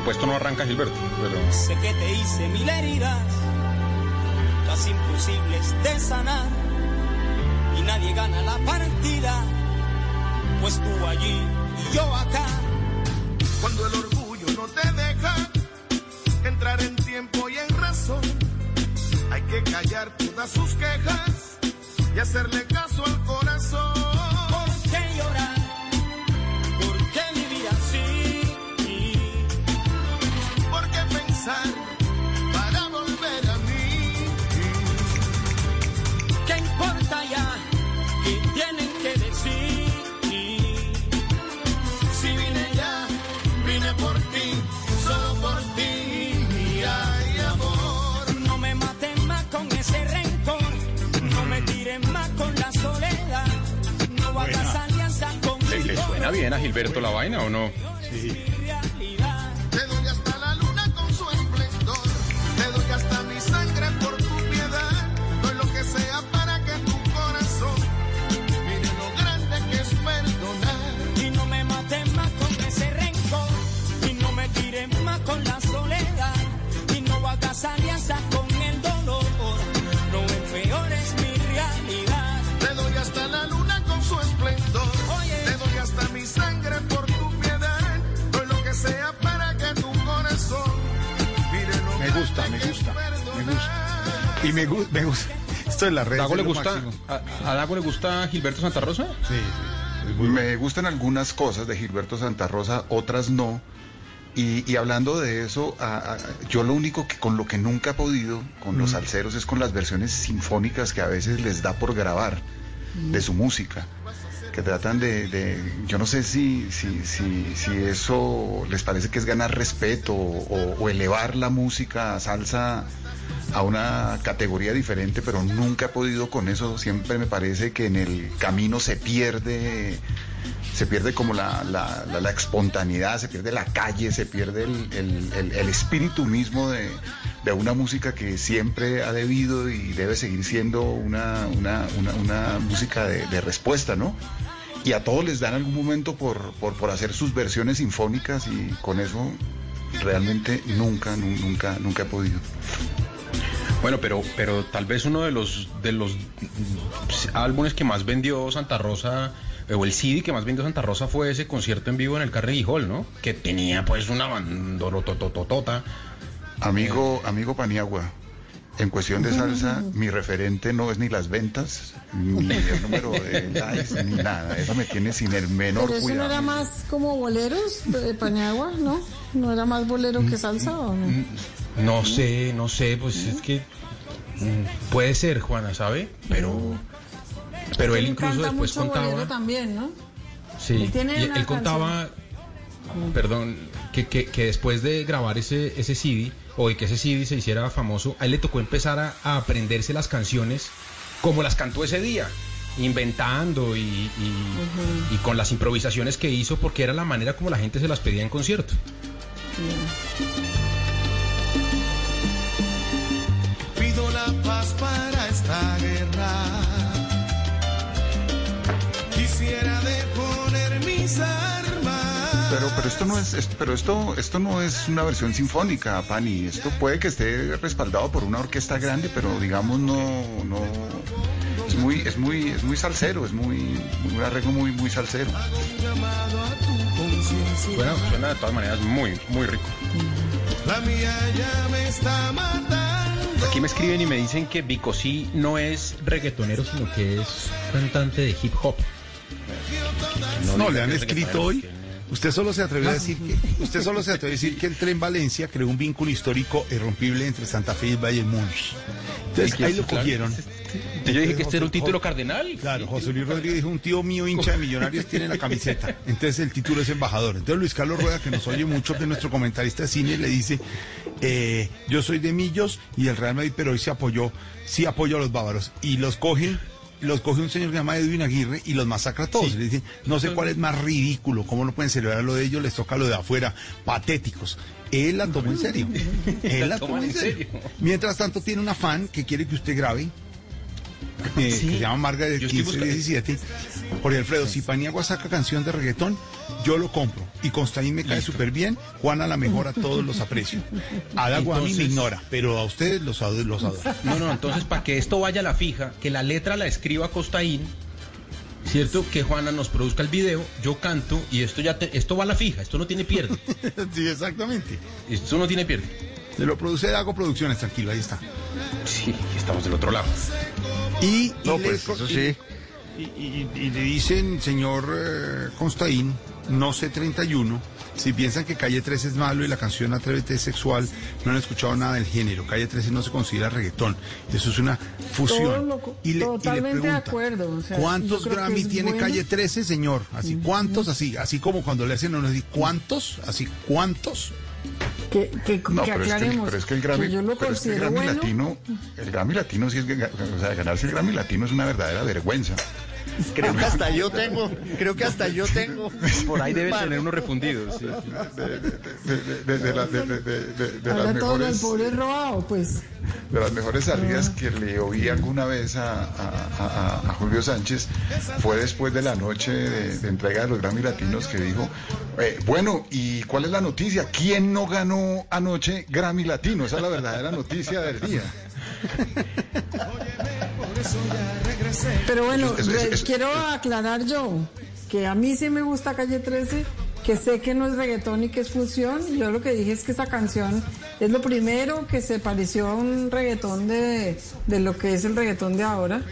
Supuesto no arranca Gilberto, pero... Sé que te hice mil heridas, casi imposibles de sanar, y nadie gana la partida, pues tú allí y yo acá. Cuando el orgullo no te deja entrar en tiempo y en razón, hay que callar todas sus quejas y hacerle caso al corazón. Bien a Gilberto la vaina o no? Y me, gu- me gusta. Esto es la red. ¿Dago le es lo gusta? ¿A, a Dago le gusta Gilberto Santa Rosa? Sí, Me gustan algunas cosas de Gilberto Santa Rosa, otras no. Y, y hablando de eso, a- a- yo lo único que con lo que nunca he podido con los salseros es con las versiones sinfónicas que a veces les da por grabar de su música, que tratan de, de- yo no sé si, si, si, si eso les parece que es ganar respeto o, o elevar la música salsa a una categoría diferente, pero nunca he podido con eso. Siempre me parece que en el camino se pierde, se pierde como la, la- la- espontaneidad, se pierde la calle, se pierde el, el- el- espíritu mismo de, de una música que siempre ha debido y debe seguir siendo una, una, una- música de, respuesta, ¿no? Y a todos les dan algún momento por, por, por hacer sus versiones sinfónicas y con eso realmente nunca, nu- nunca, nunca he podido. Bueno, pero, pero tal vez uno de los de los álbumes que más vendió Santa Rosa eh, o el CD que más vendió Santa Rosa fue ese concierto en vivo en el Carnegie Hall, ¿no? Que tenía pues una bandorotototota. Amigo, amigo Paniagua, en cuestión de salsa, mi referente no es ni las ventas, ni el número de likes, ni nada. Eso me tiene sin el menor Pero eso no cuidado. era más como boleros de Paniagua, ¿no? ¿No era más bolero que salsa o no? No sé, no sé, pues es que mm, puede ser, Juana, ¿sabe? Pero pero él incluso después mucho bolero contaba, también, ¿no? sí, Él tiene y una él contaba, perdón, que, que, que después de grabar ese ese CD o de que ese CD se hiciera famoso, a él le tocó empezar a, a aprenderse las canciones como las cantó ese día. Inventando y, y- y con las improvisaciones que hizo, porque era la manera como la gente se las pedía en concierto. Pero, pero esto no es, es- pero esto, esto no es una versión sinfónica, Pani. Esto puede que esté respaldado por una orquesta grande, pero digamos no, no, es muy, es muy, es muy salsero, es muy, un arreglo muy, muy salsero. Suena, suena de todas maneras muy, muy rico. La mía ya me está matando. Aquí me escriben y me dicen que Vico sí no es reggaetonero, sino que es cantante de hip hop. No, le han escrito hoy. Usted solo se atrevió a decir que usted solo se atrevió a decir que el tren Valencia creó un vínculo histórico irrompible entre Santa Fe y Bayern Múnich. Entonces ahí lo cogieron. Yo dije que este era un José- título cardenal. Claro, José Luis Rodríguez dijo, un tío mío hincha de millonarios tiene la camiseta. Entonces el título es embajador. Entonces Luis Carlos Rueda, que nos oye mucho, que es nuestro comentarista de cine, le dice, eh, yo soy de Millos y el Real Madrid, pero hoy se apoyó, sí apoyó a los bávaros. Y los coge, los coge un señor que se llama Edwin Aguirre y los masacra a todos. Le dicen, no sé cuál es más ridículo, cómo no pueden celebrar lo de ellos, les toca lo de afuera, patéticos. Él la tomó en serio. [laughs] Él la tomó en serio. Mientras tanto tiene una fan que quiere que usted grabe eh, que se llama Margaret Yo estoy 1517. Jorge Alfredo, si Paniagua saca canción de reggaetón, yo lo compro. Y Constaín me cae súper bien, Juana la mejor, a todos los aprecio. Adagua a mí me ignora, pero a ustedes los, los adoro. No, no, entonces para que esto vaya a la fija, que la letra la escriba Costaín, ¿cierto? Que Juana nos produzca el video, yo canto y esto ya te- esto va a la fija, esto no tiene pierde. [laughs] sí, exactamente. Esto no tiene pierde. Se lo produce Dago Producciones, tranquilo, ahí está. Sí, estamos del otro lado. Y, No, le- pues eso sí. Y, y- y le dicen, señor eh, Constaín, no sé 31, si piensan que Calle 13 es malo y la canción Atrévete es sexual, no han escuchado nada del género. Calle 13 no se considera reggaetón. Eso es una fusión. Todo lo- y le, y le totalmente de acuerdo, o sea, ¿cuántos Grammy tiene bueno. Calle 13, señor? Así, ¿cuántos? Así, así como cuando le hacen a uno así, ¿cuántos? Así, ¿cuántos? Que, que, No, que pero es que, el- aclaremos. pero es que el Grammy, que yo lo pero es que el considero Grammy bueno. latino, el Grammy latino sí es, que- o sea, ganarse el Grammy latino es una verdadera vergüenza. Creo que hasta yo tengo, creo que hasta yo tengo. Por ahí deben tener unos refundidos. sí. De, de- de- de- de la- de- de- de- de- de las Ahora todo el mejores, pobre robado, pues. de las mejores salidas que le oí alguna vez a, a- a- a Julio Sánchez fue después de la noche de, de entrega de los Grammy Latinos que dijo, eh, bueno, ¿y cuál es la noticia? ¿Quién no ganó anoche Grammy Latino? Esa es la verdadera noticia del día. Pero bueno, Es- es- es- quiero aclarar yo que a mí sí me gusta Calle 13, que sé que no es reggaetón y que es fusión. Yo lo que dije es que esa canción es lo primero que se pareció a un reggaetón de, de lo que es el reggaetón de ahora.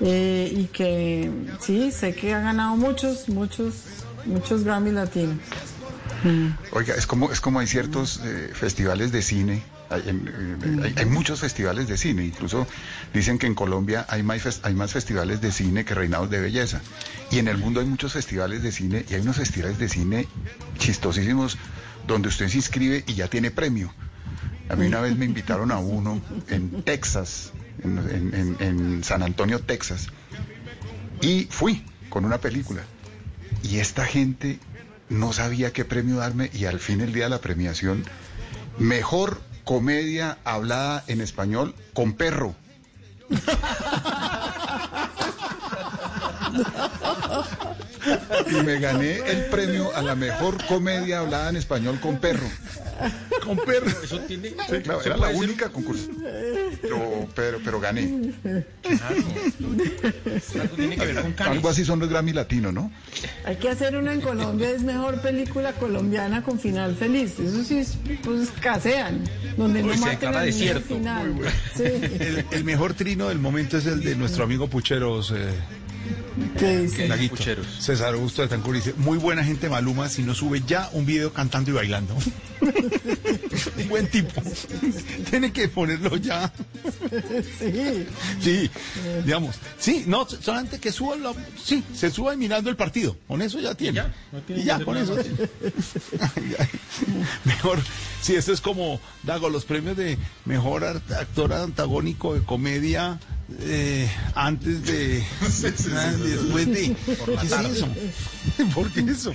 Eh, y que sí, sé que ha ganado muchos, muchos, muchos Grammy latinos. Oiga, es como, es como hay ciertos eh, festivales de cine, hay, muchos festivales de cine, incluso dicen que en Colombia hay más, hay más festivales de cine que reinados de belleza. Y en el mundo hay muchos festivales de cine y hay unos festivales de cine chistosísimos donde usted se inscribe y ya tiene premio. A mí una vez me invitaron a uno en Texas, en- en San Antonio, Texas, y fui con una película. Y esta gente no sabía qué premio darme y al fin el día de la premiación, mejor comedia hablada en español con perro. [laughs] Y me gané el premio a la mejor comedia hablada en español con perro. Con perro. Eso tiene. Sí, claro, era la única concurso. Pero, pero, pero gané. Algo tiene que ver con canes. Algo así son los Grammy latinos, ¿no? Hay que hacer una en Colombia, es mejor película colombiana con final feliz. Eso sí, es, pues casean, donde no se maten declara al desierto. final. Sí. El, el mejor trino del momento es el de nuestro amigo Pucheros. Eh, ¿Qué dice? Laguito. Pucheros. César Augusto de Tancur dice, muy buena gente Maluma si no sube ya un video cantando y bailando. [laughs] Un Buen tipo. [laughs] Tiene que ponerlo ya. Sí. Sí, digamos. Sí, no, solamente que suba la, sí, se suba mirando el partido. Con eso ya tiene. ya, no tiene y ya, con eso tiene. Ay, ay. Mejor, sí, esto es como, Dago, los premios de mejor actor antagónico de comedia eh, antes de, después de. ¿Qué es eso? [laughs] ¿Por qué eso?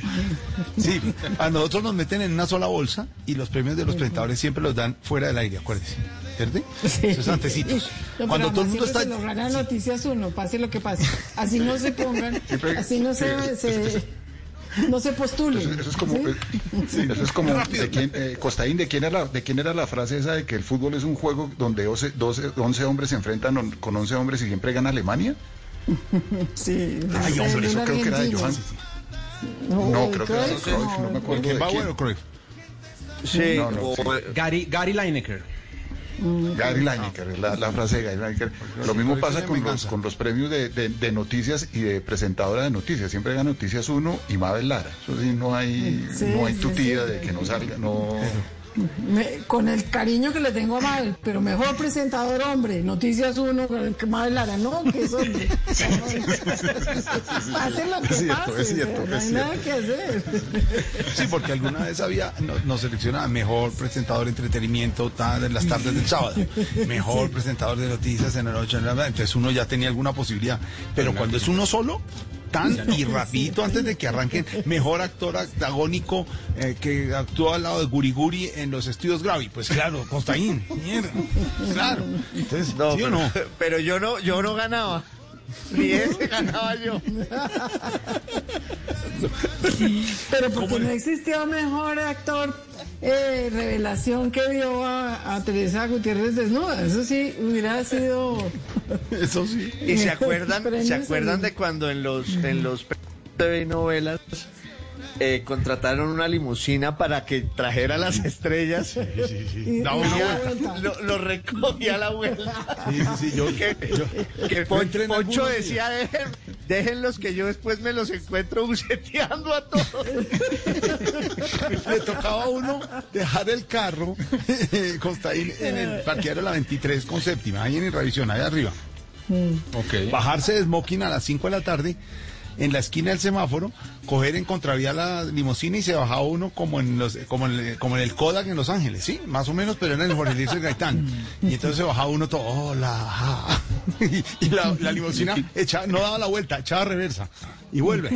Sí, a nosotros nos meten en una sola bolsa y los premios de los presentadores siempre los dan fuera del aire, acuérdense. ¿Cierto? Esos antecitos. [laughs] No, Cuando todo el mundo está. se lo gana Noticias Uno, pase lo que pase. Así no se [laughs] pongan, así no se, se- no se postulen. Eso, eso es como, ¿sí? eh, eso es como [laughs] de quién, eh, Costaín, ¿de quién, era, ¿de quién era la frase esa de que el fútbol es un juego donde 12, 12, 11 hombres se enfrentan on- con 11 hombres y siempre gana Alemania? [laughs] Sí, Ay, hombre, eso creo que era de. Johan. No, No, creo que era de Cruyff, no me acuerdo de ¿Quién va quién. bueno, Cruyff? Sí, No, no, o- sí. Gary, Gary Lineker. Gary Lineker, la, la frase de Gary Lineker. Lo mismo pasa con los, con los premios de, de- de noticias y de presentadora de noticias. Siempre gana Noticias 1 y Mabel Lara. Eso sí, no hay, Sí, no hay sí, tutía sí. de que no salga, no... Me- con el cariño que le tengo a Mabel, pero mejor presentador hombre, Noticias Uno, que Mabel Lara, no, que es hombre. Hace lo que Es cierto, pase, es cierto, o sea, no hay nada que hacer. Sí, porque alguna vez había, no- nos selecciona mejor presentador de entretenimiento ta- en las tardes del sábado, mejor presentador de noticias en la noche, en la- entonces uno ya tenía alguna posibilidad. Pero cuando es uno solo, tan y rapidito antes de que arranquen, mejor actor antagónico eh, que actuó al lado de Guriguri en los estudios Gravi, pues claro, Costaín, mierda, claro. Entonces, No, ¿sí o no? [laughs] pero yo no, yo no ganaba. Ni ese ganaba yo. [laughs] Pero porque no existió mejor actor eh, revelación que vio a, a Teresa Gutiérrez desnuda. Eso sí hubiera sido. [laughs] Eso sí. Y se acuerdan, se acuerdan de cuando en los en los TV y novelas eh, contrataron una limusina para que trajera las estrellas y- Daba y una vuelta. [laughs] lo, lo recogía la vuelta. Sí, sí, sí, yo, Que, yo- que Pon- Poncho decía, dejen, déjenlos que yo después me los encuentro [laughs] buceteando a todos. [laughs] le tocaba a uno dejar el carro Costaín en el parqueadero de la 23 con séptima, ahí en el revisión, ahí arriba. Ok. Bajarse de smoking a las 5 de la tarde en la esquina del semáforo, coger en contravía la limusina y se bajaba uno como en los, como en, el- como en el Kodak en Los Ángeles, sí, más o menos, pero era en el Jorge Luis Gaitán. Y entonces se bajaba uno todo, hola, ja". y, [laughs] y la, la limusina echa- no daba la vuelta, echaba reversa y vuelve.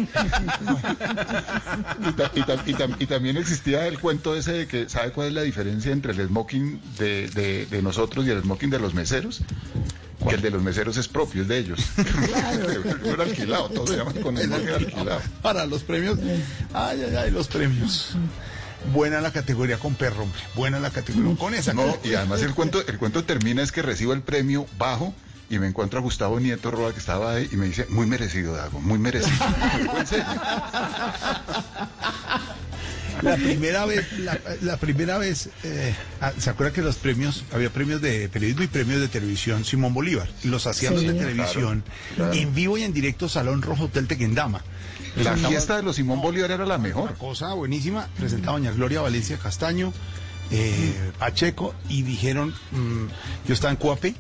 Y, ta- y ta- y tam- y también existía el cuento ese de que, ¿sabe cuál es la diferencia entre el smoking de, de- de nosotros y el smoking de los meseros? Que el de los meseros es propio, es de ellos. [laughs] No era alquilado, todos se llaman con el smoking alquilado. Para los premios, ay, ay, ay, los premios. Buena la categoría con perro, hombre. Buena la categoría con esa. No, y además el cuento, el cuento termina es que recibo el premio bajo y me encuentro a Gustavo Nieto Roa que estaba ahí y me dice, muy merecido, Dago, muy merecido. [laughs] La primera vez, la, la primera vez, eh, ah, ¿se acuerda que los premios, había premios de periodismo y premios de televisión Simón Bolívar? Los hacían los de televisión en vivo y en directo Salón Rojo Hotel Tequendama. La fiesta de los Simón Bolívar era la una mejor. cosa buenísima, presentaba doña Gloria Valencia Castaño, eh, Pacheco, y dijeron, mm, yo estaba en Cuape,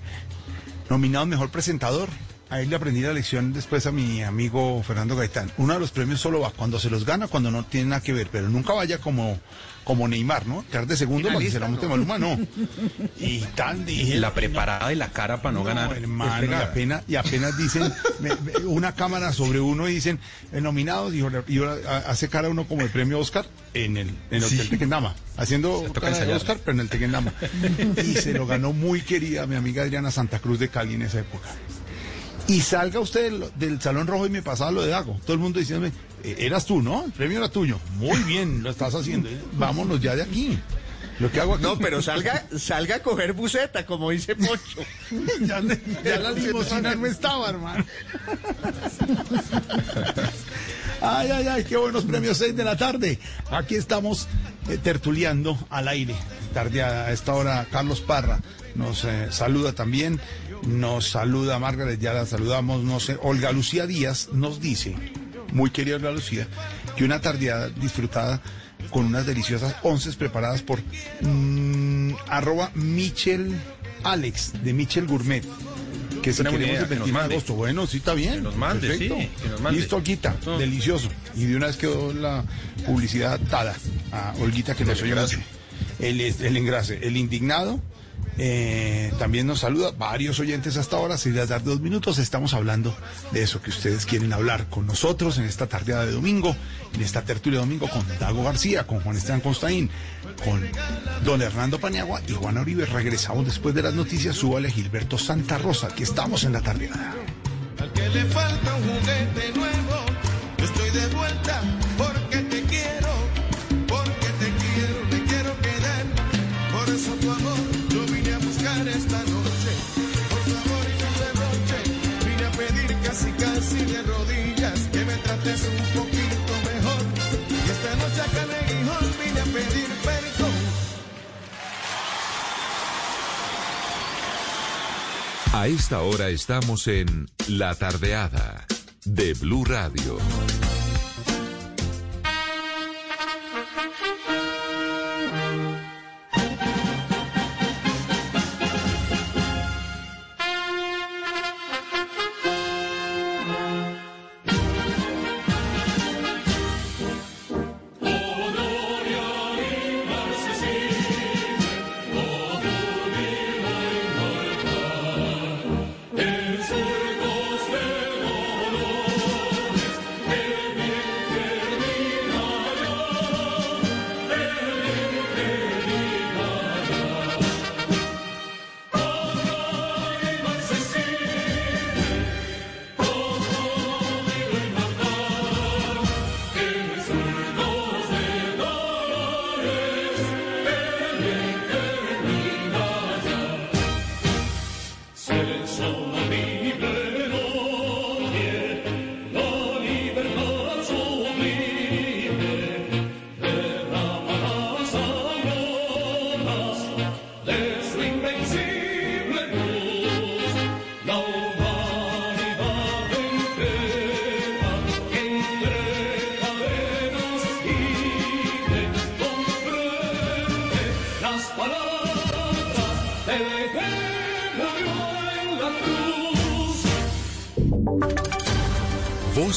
nominado mejor presentador. Ahí le aprendí la lección después a mi amigo Fernando Gaitán. Uno de los premios solo va cuando se los gana, cuando no tiene nada que ver, pero nunca vaya como, como Neymar, ¿no? Quedar de segundo para que se la monte Maluma, no. [laughs] Y tan dije. La preparada de la cara para no, ganar. hermano, y apenas, y apenas dicen me- me- una cámara sobre uno y dicen el nominado dijo, y hace cara uno como el premio Oscar en el, en el Hotel Tequendama, haciendo cara de. Oscar, pero en el Tequendama. [laughs] y se lo ganó muy querida mi amiga Adriana Santa Cruz de Cali en esa época. Y salga usted del, del Salón Rojo y me pasaba lo de Dago. Todo el mundo diciéndome, "Eh, eras tú, ¿no? El premio era tuyo. Muy bien, lo estás haciendo. Vámonos ya de aquí. Lo que hago aquí. No, pero salga, salga a coger buceta, como dice Pocho. [laughs] ya, ya la limosina no estaba, hermano. Ay, ay, ay, qué buenos premios 6 de la tarde. Aquí estamos eh, tertuleando al aire. Tardeada a esta hora, Carlos Parra nos eh, saluda también. Nos saluda Margaret, ya la saludamos. No sé, Olga Lucía Díaz nos dice, muy querida Olga Lucía, que una tardeada disfrutada con unas deliciosas onces preparadas por mm, arroba Michel Alex de Michel Gourmet. Que si queremos idea, el que nos 21 de agosto. Bueno, sí está bien. Que nos mande, Perfecto. sí, que nos mande. Listo, Olguita. No. Delicioso. Y de una vez quedó la publicidad dada a Olguita que nos oye mucho. El, el engrase. El indignado eh, también nos saluda. Varios oyentes hasta ahora. Si les dar dos minutos, estamos hablando de eso que ustedes quieren hablar con nosotros en esta tardeada de domingo, en esta tertulia de domingo con Dago García, con Juan Esteban Constaín, con don Hernando Paniagua y Juan Uribe. Regresamos después de las noticias. Súbale Gilberto Santa Rosa, que estamos en la tardeada. Al que le falta un juguete nuevo, estoy de vuelta A esta hora estamos en La Tardeada de Blue Radio.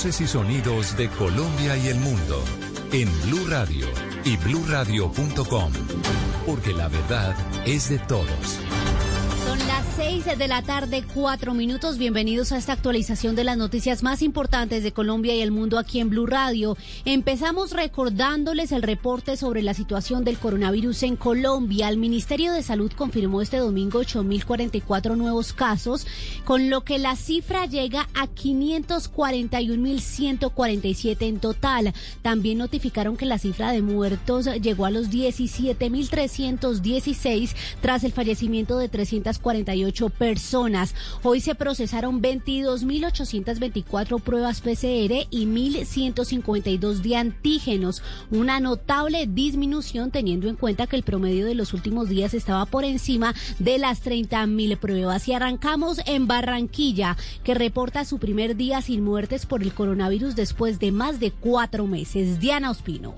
Y sonidos de Colombia y el mundo en Blue Radio y bluradio.com, porque la verdad es de todos. Son las 6 de la tarde, cuatro minutos. Bienvenidos a esta actualización de las noticias más importantes de Colombia y el mundo aquí en Blue Radio. Empezamos recordándoles el reporte sobre la situación del coronavirus en Colombia. El Ministerio de Salud confirmó este domingo 8.044 nuevos casos, con lo que la cifra llega a 541.147 en total. También notificaron que la cifra de muertos llegó a los 17.316 tras el fallecimiento de 348 personas. Hoy se procesaron 22.824 pruebas PCR y 1.152 de antígenos, una notable disminución teniendo en cuenta que el promedio de los últimos días estaba por encima de las 30.000 pruebas. Y arrancamos en Barranquilla, que reporta su primer día sin muertes por el coronavirus después de más de cuatro meses. Diana Ospino.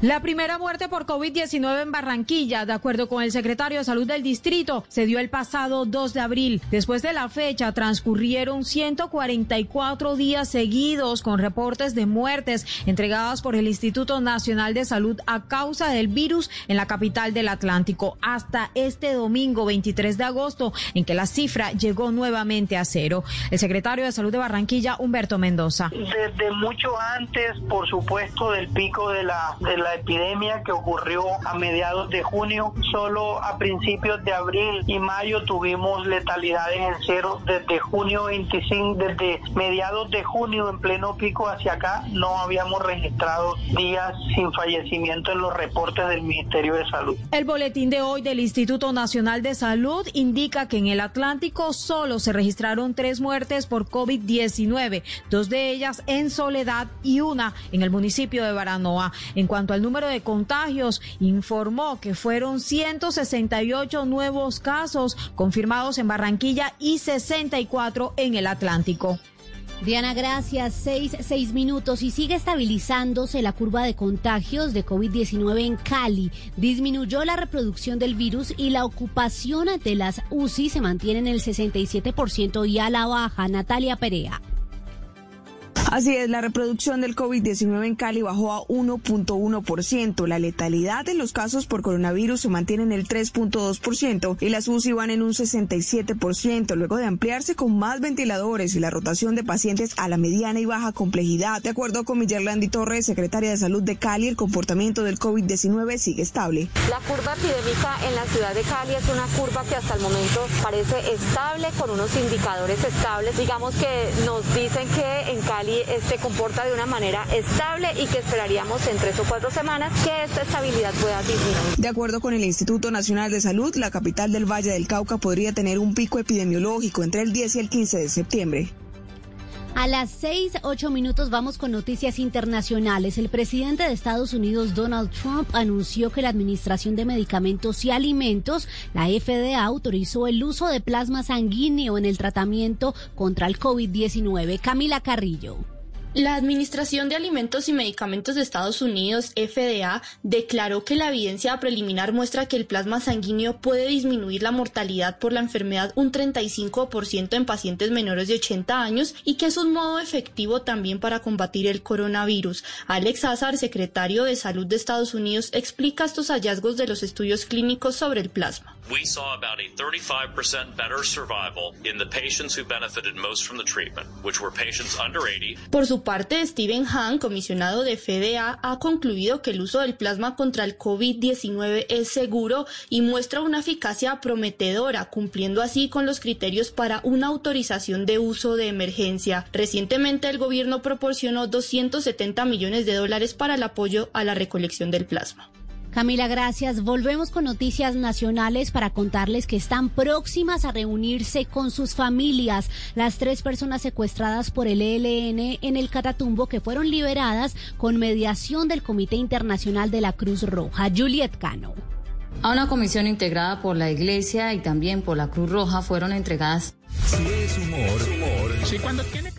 La primera muerte por COVID-19 en Barranquilla, de acuerdo con el secretario de Salud del distrito, se dio el pasado 2 de abril. Después de la fecha, transcurrieron 144 días seguidos con reportes de muertes entregadas por el Instituto Nacional de Salud a causa del virus en la capital del Atlántico, hasta este domingo 23 de agosto, en que la cifra llegó nuevamente a cero. El secretario de Salud de Barranquilla, Humberto Mendoza. Desde mucho antes, por supuesto, del pico de la, de la epidemia que ocurrió a mediados de junio. Solo a principios de abril y mayo tuvimos letalidades en cero. Desde junio 25, desde mediados de junio en pleno pico hacia acá, no habíamos registrado días sin fallecimiento en los reportes del Ministerio de Salud. El boletín de hoy del Instituto Nacional de Salud indica que en el Atlántico solo se registraron tres muertes por COVID-19, dos de ellas en Soledad y una en el municipio de Baranoa. En cuanto al número de contagios, informó que fueron 168 nuevos casos confirmados en Barranquilla y 64 en el Atlántico. Diana, gracias. Seis, seis minutos y sigue estabilizándose la curva de contagios de COVID-19 en Cali. Disminuyó la reproducción del virus y la ocupación de las UCI se mantiene en el 67% y a la baja. Natalia Perea. Así es, la reproducción del COVID-19 en Cali bajó a 1.1%. La letalidad de los casos por coronavirus se mantiene en el 3.2% y las UCI van en un 67%, luego de ampliarse con más ventiladores y la rotación de pacientes a la mediana y baja complejidad. De acuerdo con Millerlandi Torres, secretaria de Salud de Cali, el comportamiento del COVID-19 sigue estable. La curva epidémica en la ciudad de Cali es una curva que hasta el momento parece estable, con unos indicadores estables. Digamos que nos dicen que en Cali se comporta de una manera estable y que esperaríamos en tres o cuatro semanas que esta estabilidad pueda disminuir. De acuerdo con el Instituto Nacional de Salud, la capital del Valle del Cauca podría tener un pico epidemiológico entre el 10 y el 15 de septiembre. A las seis, ocho minutos vamos con noticias internacionales. El presidente de Estados Unidos, Donald Trump, anunció que la Administración de Medicamentos y Alimentos, la FDA, autorizó el uso de plasma sanguíneo en el tratamiento contra el COVID-19. Camila Carrillo. La Administración de Alimentos y Medicamentos de Estados Unidos, FDA, declaró que la evidencia preliminar muestra que el plasma sanguíneo puede disminuir la mortalidad por la enfermedad un 35% en pacientes menores de 80 años y que es un modo efectivo también para combatir el coronavirus. Alex Azar, secretario de Salud de Estados Unidos, explica estos hallazgos de los estudios clínicos sobre el plasma. We saw about a 35% better survival in the patients who benefited most from the treatment, which were patients under 80. Por su parte, Steven Hahn, comisionado de FDA, ha concluido que el uso del plasma contra el COVID-19 es seguro y muestra una eficacia prometedora, cumpliendo así con los criterios para una autorización de uso de emergencia. Recientemente, el gobierno proporcionó 270 millones de dólares para el apoyo a la recolección del plasma. Camila, gracias. Volvemos con noticias nacionales para contarles que están próximas a reunirse con sus familias las tres personas secuestradas por el ELN en el Catatumbo que fueron liberadas con mediación del Comité Internacional de la Cruz Roja. Juliet Cano. A una comisión integrada por la Iglesia y también por la Cruz Roja fueron entregadas. Si es humor, humor. Sí, cuando tiene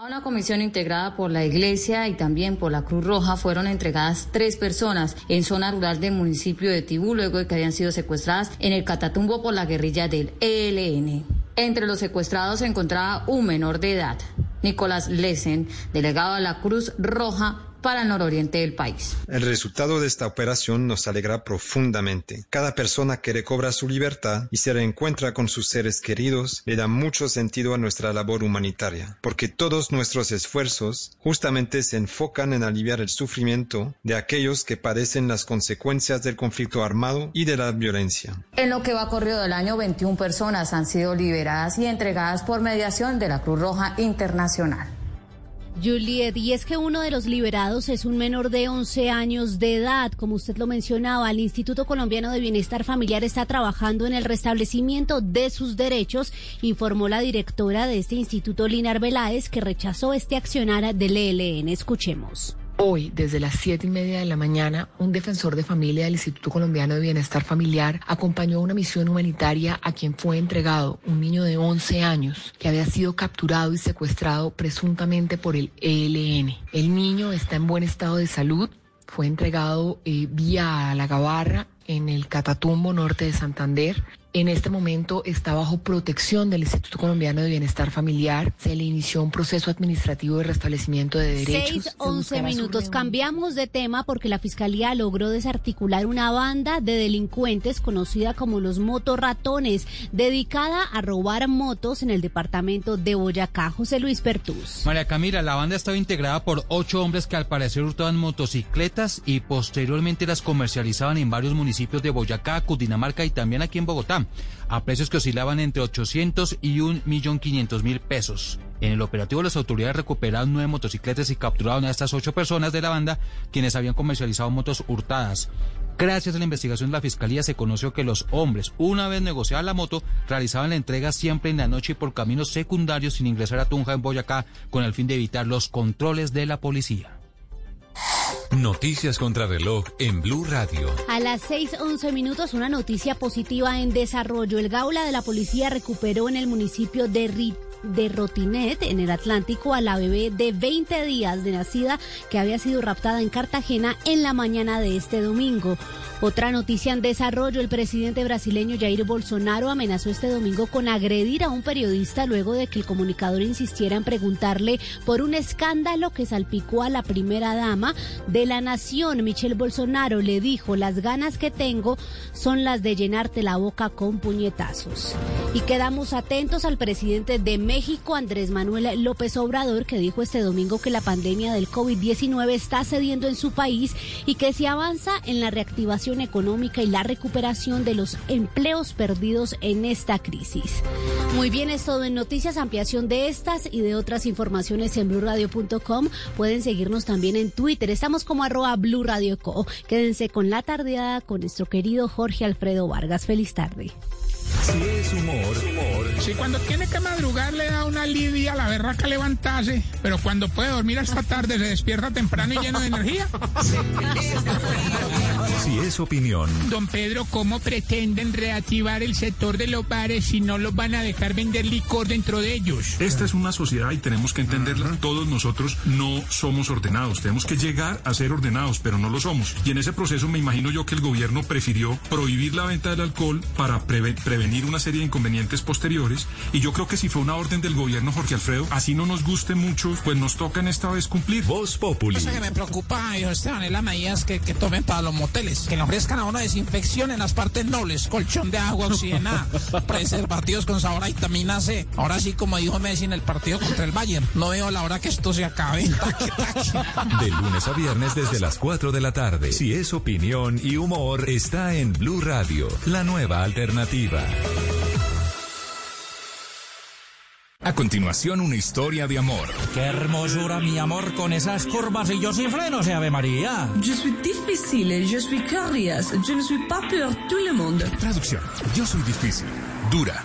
a una comisión integrada por la Iglesia y también por la Cruz Roja fueron entregadas tres personas en zona rural del municipio de Tibú luego de que habían sido secuestradas en el Catatumbo por la guerrilla del ELN. Entre los secuestrados se encontraba un menor de edad, Nicolás Lesen, delegado de la Cruz Roja para el nororiente del país. El resultado de esta operación nos alegra profundamente. Cada persona que recobra su libertad y se reencuentra con sus seres queridos le da mucho sentido a nuestra labor humanitaria, porque todos nuestros esfuerzos justamente se enfocan en aliviar el sufrimiento de aquellos que padecen las consecuencias del conflicto armado y de la violencia. En lo que va corrido del año, 21 personas han sido liberadas y entregadas por mediación de la Cruz Roja Internacional. Juliet, y es que uno de los liberados es un menor de 11 años de edad, como usted lo mencionaba. El Instituto Colombiano de Bienestar Familiar está trabajando en el restablecimiento de sus derechos, informó la directora de este instituto, Linar Veláez, que rechazó este accionar del ELN. Escuchemos. Hoy, desde las siete y media de la mañana, un defensor de familia del Instituto Colombiano de Bienestar Familiar acompañó a una misión humanitaria a quien fue entregado un niño de 11 años que había sido capturado y secuestrado presuntamente por el ELN. El niño está en buen estado de salud, fue entregado eh, vía la Gabarra en el Catatumbo norte de Santander. En este momento está bajo protección del Instituto Colombiano de Bienestar Familiar. Se le inició un proceso administrativo de restablecimiento de derechos. 6, 11 minutos. Cambiamos de tema porque la Fiscalía logró desarticular una banda de delincuentes conocida como los motorratones, dedicada a robar motos en el departamento de Boyacá. José Luis Pertús. María Camila, la banda estaba integrada por ocho hombres que al parecer hurtaban motocicletas y posteriormente las comercializaban en varios municipios de Boyacá, Cundinamarca y también aquí en Bogotá a precios que oscilaban entre 800 y 1.500.000 pesos. En el operativo las autoridades recuperaron nueve motocicletas y capturaron a estas ocho personas de la banda quienes habían comercializado motos hurtadas. Gracias a la investigación de la Fiscalía se conoció que los hombres, una vez negociada la moto, realizaban la entrega siempre en la noche y por caminos secundarios sin ingresar a Tunja en Boyacá con el fin de evitar los controles de la policía. Noticias contra reloj en Blue Radio. A las 6:11 minutos, una noticia positiva en desarrollo. El Gaula de la policía recuperó en el municipio de Rit de Rotinet, en el Atlántico, a la bebé de 20 días de nacida que había sido raptada en Cartagena en la mañana de este domingo. Otra noticia en desarrollo, el presidente brasileño Jair Bolsonaro amenazó este domingo con agredir a un periodista luego de que el comunicador insistiera en preguntarle por un escándalo que salpicó a la primera dama de la nación. Michelle Bolsonaro le dijo, las ganas que tengo son las de llenarte la boca con puñetazos. Y quedamos atentos al presidente de México, Andrés Manuel López Obrador, que dijo este domingo que la pandemia del COVID-19 está cediendo en su país y que si avanza en la reactivación económica y la recuperación de los empleos perdidos en esta crisis. Muy bien, es todo en noticias, ampliación de estas y de otras informaciones en blurradio.com. Pueden seguirnos también en Twitter. Estamos como arroba Co. Quédense con la tardeada con nuestro querido Jorge Alfredo Vargas. Feliz tarde. Si es humor, humor. Si cuando tiene que madrugar le da una lidia a la berraca levantarse, pero cuando puede dormir hasta tarde se despierta temprano y lleno de energía. Si es opinión, Don Pedro, ¿cómo pretenden reactivar el sector de los bares si no los van a dejar vender licor dentro de ellos? Esta es una sociedad y tenemos que entenderla. Todos nosotros no somos ordenados. Tenemos que llegar a ser ordenados, pero no lo somos. Y en ese proceso me imagino yo que el gobierno prefirió prohibir la venta del alcohol para preve- prevenir una serie de inconvenientes posteriores. Y yo creo que si fue una orden del gobierno, Jorge Alfredo, así no nos guste mucho, pues nos toca en esta vez cumplir. Voz Populi. Cosa que me preocupa, hijo Esteban, es las medidas que, que tomen para los moteles. Que le ofrezcan a uno desinfección en las partes nobles, colchón de agua oxigenada, [laughs] preservativos con sabor a vitamina C. Ahora sí, como dijo Messi en el partido contra el Bayern, no veo la hora que esto se acabe. [laughs] De lunes a viernes desde las 4 de la tarde. Si es opinión y humor, está en Blue Radio, la nueva alternativa. A continuación, una historia de amor. Qué hermosura, mi amor, con esas curvas y yo sin frenos, eh, Ave María. Je suis difficile, je suis curious, je ne suis pas pour tout le monde. Traducción. Yo soy difícil, dura,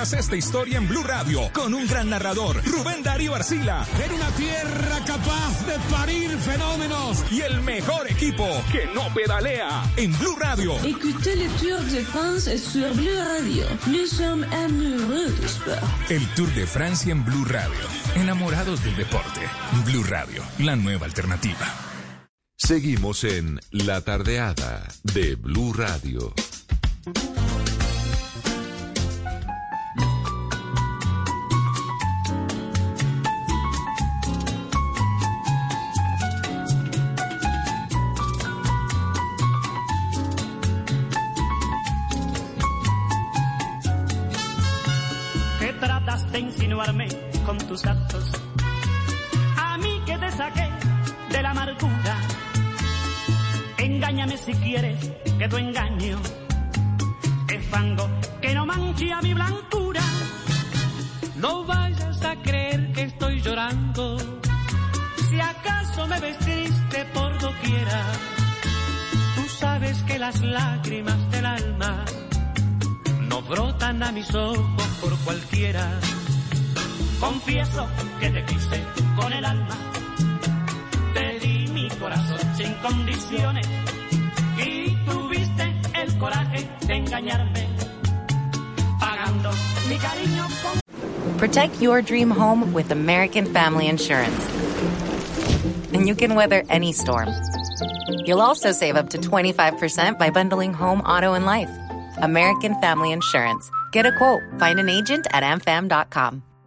esta historia en Blue Radio con un gran narrador, Rubén Darío Arcila. En una tierra capaz de parir fenómenos. Y el mejor equipo que no pedalea en Blue Radio. Écoutez le Tour de France sur Bleu Radio. Nous sommes amoureux du sport. El Tour de Francia en Blue Radio. Enamorados del deporte. Blue Radio, la nueva alternativa. Seguimos en La Tardeada de Blue Radio. Insinuarme con tus actos. A mí que te saqué de la amargura Engáñame si quieres que tu engaño es fango que no mancha mi blancura. No vayas a creer que estoy llorando. Si acaso me ves triste por doquiera, Tú sabes que las lágrimas del alma no brotan a mis ojos por cualquiera. Confieso que te quise con el alma. Te di mi corazón sin condiciones y tuviste el coraje de engañarme, pagando mi cariño con Protect your dream home with American Family Insurance. And you can weather any storm. You'll also save up to 25% by bundling home, auto, and life. American Family Insurance. Get a quote. Find an agent at amfam.com.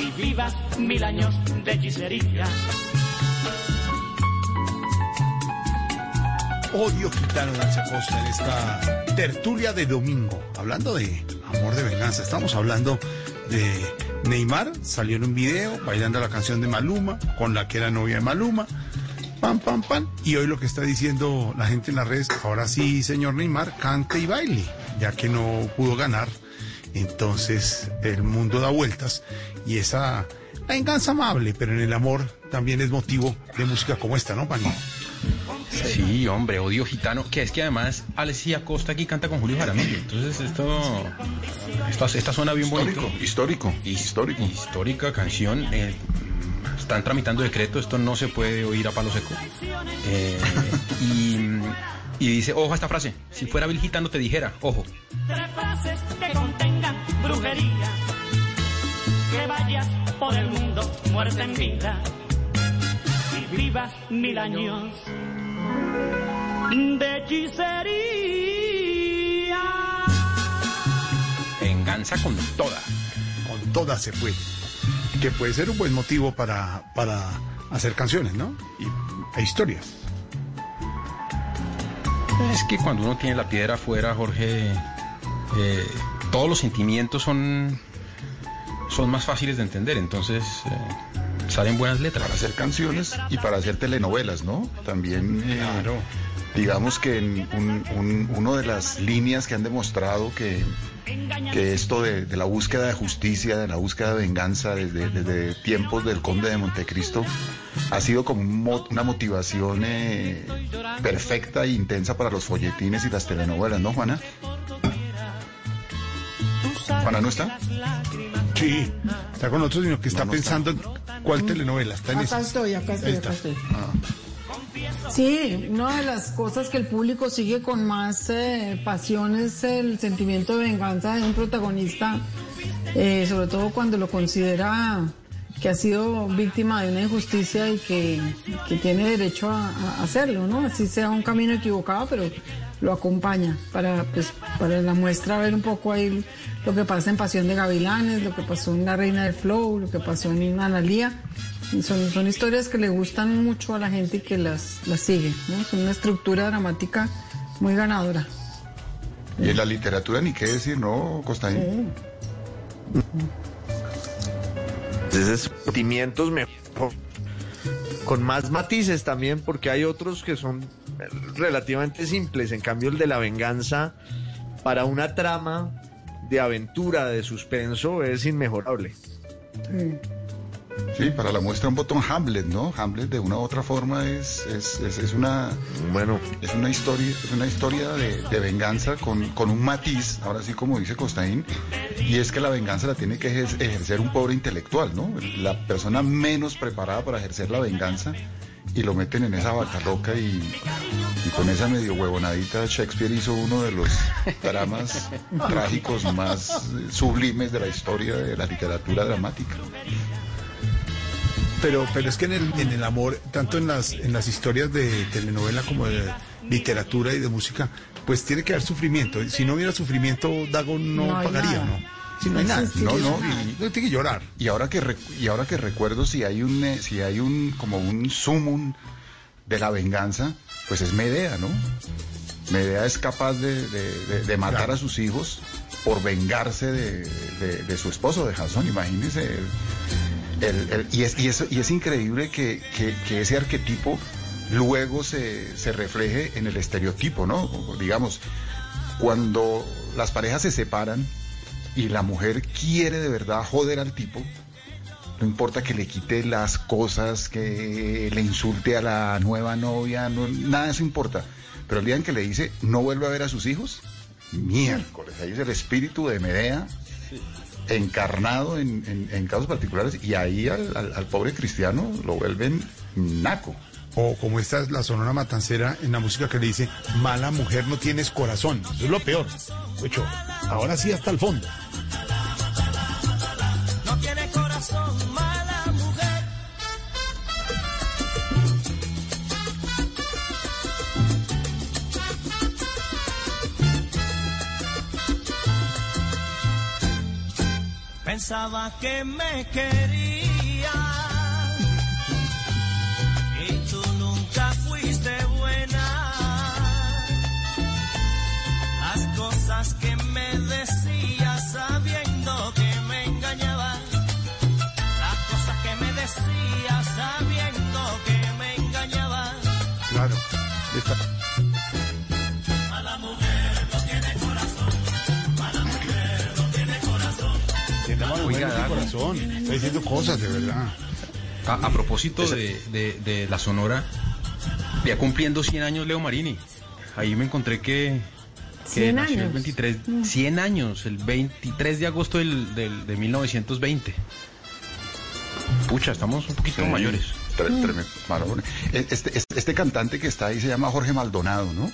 y vivas mil años de hechicería. Odio gitano Acosta en esta tertulia de domingo. Hablando de amor de venganza, estamos hablando de Neymar, salió en un video bailando la canción de Maluma, con la que era novia de Maluma. Pam, pam, pam. Y hoy lo que está diciendo la gente en las redes, ahora sí, señor Neymar, cante y baile, ya que no pudo ganar. Entonces el mundo da vueltas y esa venganza amable, pero en el amor también es motivo de música como esta, ¿no, Pani? Sí, hombre, odio gitano, que es que además Alessia Costa aquí canta con Julio Jaramillo, entonces esto, esto esta suena bien bonito. Histórico, histórico. Histórica canción, eh, están tramitando decreto, esto no se puede oír a palo seco. Eh, y, y dice, ojo a esta frase, si fuera Bill Gitano te dijera, ojo, Tres frases que contengan brujería. Que vayas por el mundo muerte en vida y vivas mil años de hechicería. venganza con toda. Con toda se puede. Que puede ser un buen motivo para, para hacer canciones, ¿no? Y, e historias. Es que cuando uno tiene la piedra afuera, Jorge, eh, todos los sentimientos son, son más fáciles de entender, entonces eh, salen buenas letras. Para hacer canciones y para hacer telenovelas, ¿no? También, eh, digamos que en un- un- uno de las líneas que han demostrado que, que esto de, de la búsqueda de justicia, de la búsqueda de venganza desde, desde tiempos del conde de Montecristo, ha sido como un mo- una motivación eh, perfecta e intensa para los folletines y las telenovelas, ¿no, Juana? Juana, ¿no está? Sí, está con nosotros, sino que está pensando en cuál telenovela está en Acá estoy, acá estoy, acá estoy. Ah. Sí, una de las cosas que el público sigue con más eh, pasión es el sentimiento de venganza de un protagonista, eh, sobre todo cuando lo considera que ha sido víctima de una injusticia y que, que tiene derecho a, hacerlo, ¿no? Así sea un camino equivocado, pero lo acompaña para, pues, para la muestra ver un poco ahí lo que pasa en Pasión de Gavilanes, lo que pasó en La Reina del Flow, lo que pasó en Analía. Son, son historias que le gustan mucho a la gente y que las, las sigue. ¿no? Son una estructura dramática muy ganadora. Y en la literatura ni qué decir, ¿no, Costaín? Esos sentimientos mejor. Con más matices también, porque hay otros que son relativamente simples. En cambio, el de la venganza, para una trama de aventura, de suspenso, es inmejorable. Sí, para la muestra un botón Hamlet, ¿no? Hamlet de una u otra forma es, es, es, es una bueno es una historia, es una historia de, de venganza con, con un matiz, ahora sí como dice Costaín, y es que la venganza la tiene que ejer- ejercer un pobre intelectual, ¿no? La persona menos preparada para ejercer la venganza y lo meten en esa vaca loca y, y con esa medio huevonadita Shakespeare hizo uno de los dramas trágicos más sublimes de la historia de la literatura dramática. Pero, pero es que en el, en el amor, tanto en las, en las historias de telenovela como de literatura y de música, pues tiene que haber sufrimiento. Si no hubiera sufrimiento, Dago no, pagaría, nada. ¿no? Si no hay nada. No, no, y no tiene que llorar. Y ahora que rec- y ahora que recuerdo si hay un eh, si hay un como un sumum de la venganza, pues es Medea, ¿no? Medea es capaz de, de- de- de matar Claro. a sus hijos por vengarse de, de- de su esposo, de Jasón. Imagínense. Y, es, y, eso- y es increíble que, que- ese arquetipo luego se, se refleje en el estereotipo, ¿no? Digamos, cuando las parejas se separan y la mujer quiere de verdad joder al tipo, no importa que le quite las cosas, que le insulte a la nueva novia, no- nada de eso importa. Pero el día en que le dice no vuelve a ver a sus hijos, miércoles, ahí es el espíritu de Medea encarnado en, en- casos particulares y ahí al, pobre cristiano lo vuelven naco. O como esta es la sonora matancera en la música que le dice, mala mujer no tienes corazón. Eso es lo peor. Ahora sí hasta el fondo. Pensaba que me quería y tú nunca fuiste buena. Las cosas que me decías sabiendo que me engañabas. Las cosas que me decías sabiendo que me engañabas. Claro. Esta- corazón. Está diciendo cosas de verdad. A, a propósito de, de- de la Sonora, ya cumpliendo 100 años Leo Marini. Ahí me encontré que, que 100 nació el años. 23, 100 años, el 23 de agosto del, del- de 1920. Pucha, estamos un poquito Sí, mayores. Este, este, este cantante que está ahí se llama Jorge Maldonado, ¿no?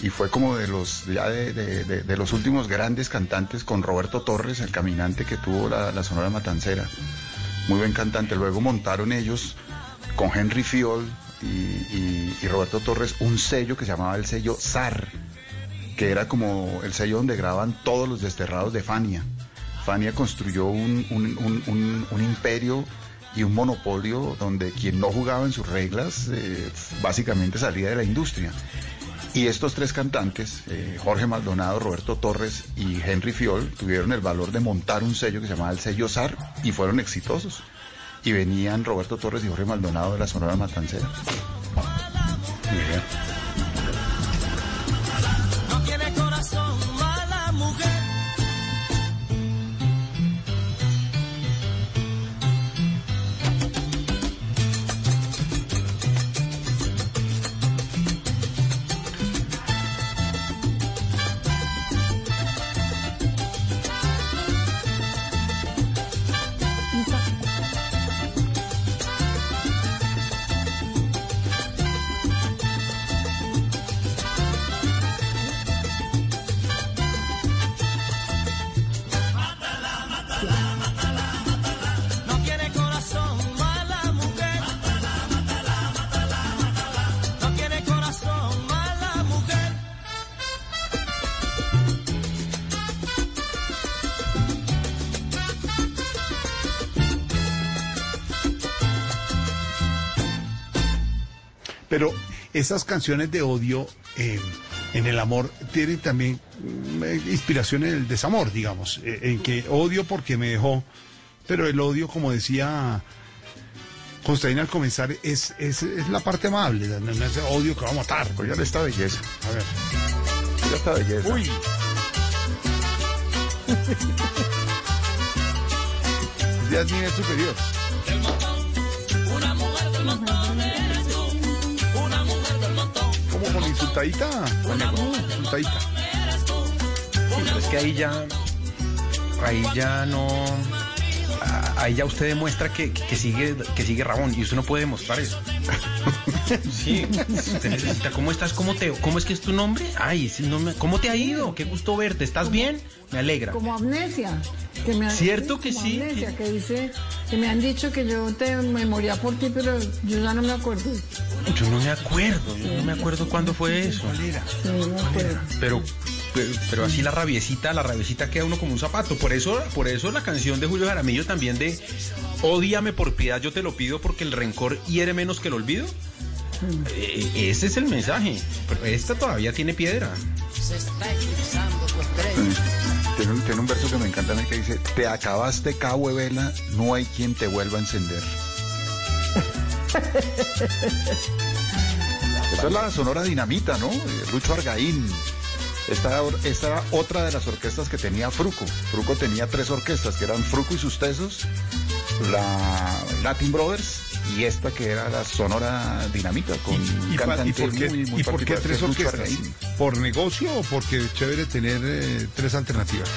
Y fue como de los ya de, de- los últimos grandes cantantes con Roberto Torres, el caminante que tuvo la, la Sonora Matancera. Muy buen cantante. Luego montaron ellos con Henry Fiol y, Roberto Torres un sello que se llamaba el sello ZAR, que era como el sello donde graban todos los desterrados de Fania. Fania construyó un- un- un imperio y un monopolio donde quien no jugaba en sus reglas eh, básicamente salía de la industria. Y estos tres cantantes, eh, Jorge Maldonado, Roberto Torres y Henry Fiol, tuvieron el valor de montar un sello que se llamaba el sello ZAR y fueron exitosos. Y venían Roberto Torres y Jorge Maldonado de la Sonora Matancera. Esas canciones de odio eh, en el amor tienen también mm, eh, inspiración en el desamor, digamos, eh, en que odio porque me dejó, pero el odio, como decía Constantin al comenzar, es, es, es la parte amable, no no es odio que va a matar. Oigan esta belleza. A ver. Oigan esta belleza. Uy. [laughs] Es superior. Eres tú. Sí, pero es que ahí ya, ahí ya no, ahí ya usted demuestra que, que sigue que sigue Rabón y usted no puede demostrar eso. [laughs] Sí, usted necesita, ¿cómo estás? ¿Cómo te cómo es que es tu nombre? Ay, sí, no me- ¿cómo te ha ido? Qué gusto verte. ¿Estás bien? Me alegra. Como amnesia. Que me, Cierto que sí. Amnesia, que dice que me han dicho que yo te me moría por ti, pero yo ya no me acuerdo. Yo no me acuerdo, yo no me acuerdo cuándo fue eso. Sí, no me acuerdo. Pero, pero, pero así la rabiecita, la rabiecita queda uno como un zapato. Por eso, por eso la canción de Julio Jaramillo también de Ódiame por piedad, yo te lo pido porque el rencor hiere menos que el olvido. Eh, ese es el mensaje. Pero esta todavía tiene piedra. Se está eclipsando tu estrella. Tiene un, tiene un verso que me encanta que dice, te acabaste cabo vela, no hay quien te vuelva a encender. [laughs] Esa es la Sonora Dinamita, ¿no? Eh, Lucho Argaín. Esta, esta era otra de las orquestas que tenía Fruco. Fruco tenía tres orquestas, que eran Fruco y sus tesos, la Latin Brothers y esta que era la Sonora Dinamita, con ¿Y, por qué, muy, muy y por qué tres orquestas? ¿Por negocio o porque es chévere tener eh, tres alternativas?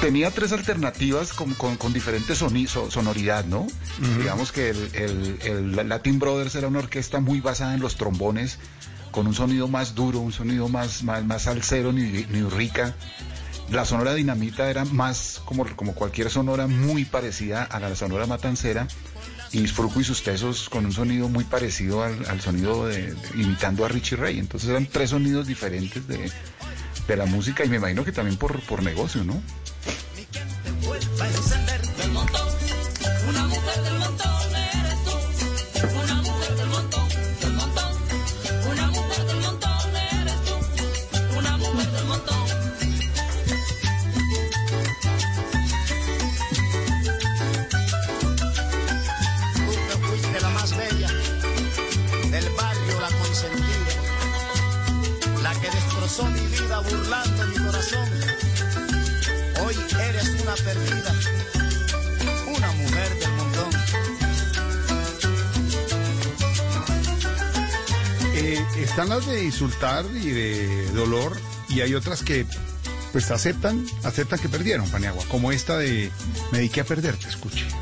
tenía tres alternativas con, con- con diferentes soni- so- sonoridad, ¿no? Digamos que el, el- el Latin Brothers era una orquesta muy basada en los trombones, con un sonido más duro, un sonido más, más, más salsero, ni, ni rica. La sonora dinamita era más como, como cualquier sonora muy parecida a la sonora matancera. Y Fruco y sus tesos con un sonido muy parecido al, al sonido de, imitando a Richie Ray. Entonces eran tres sonidos diferentes de, de la música y me imagino que también por, por negocio, ¿no? Y de dolor y hay otras que pues aceptan, aceptan que perdieron, Paniagua, como esta de Me dediqué a perderte, escuche. A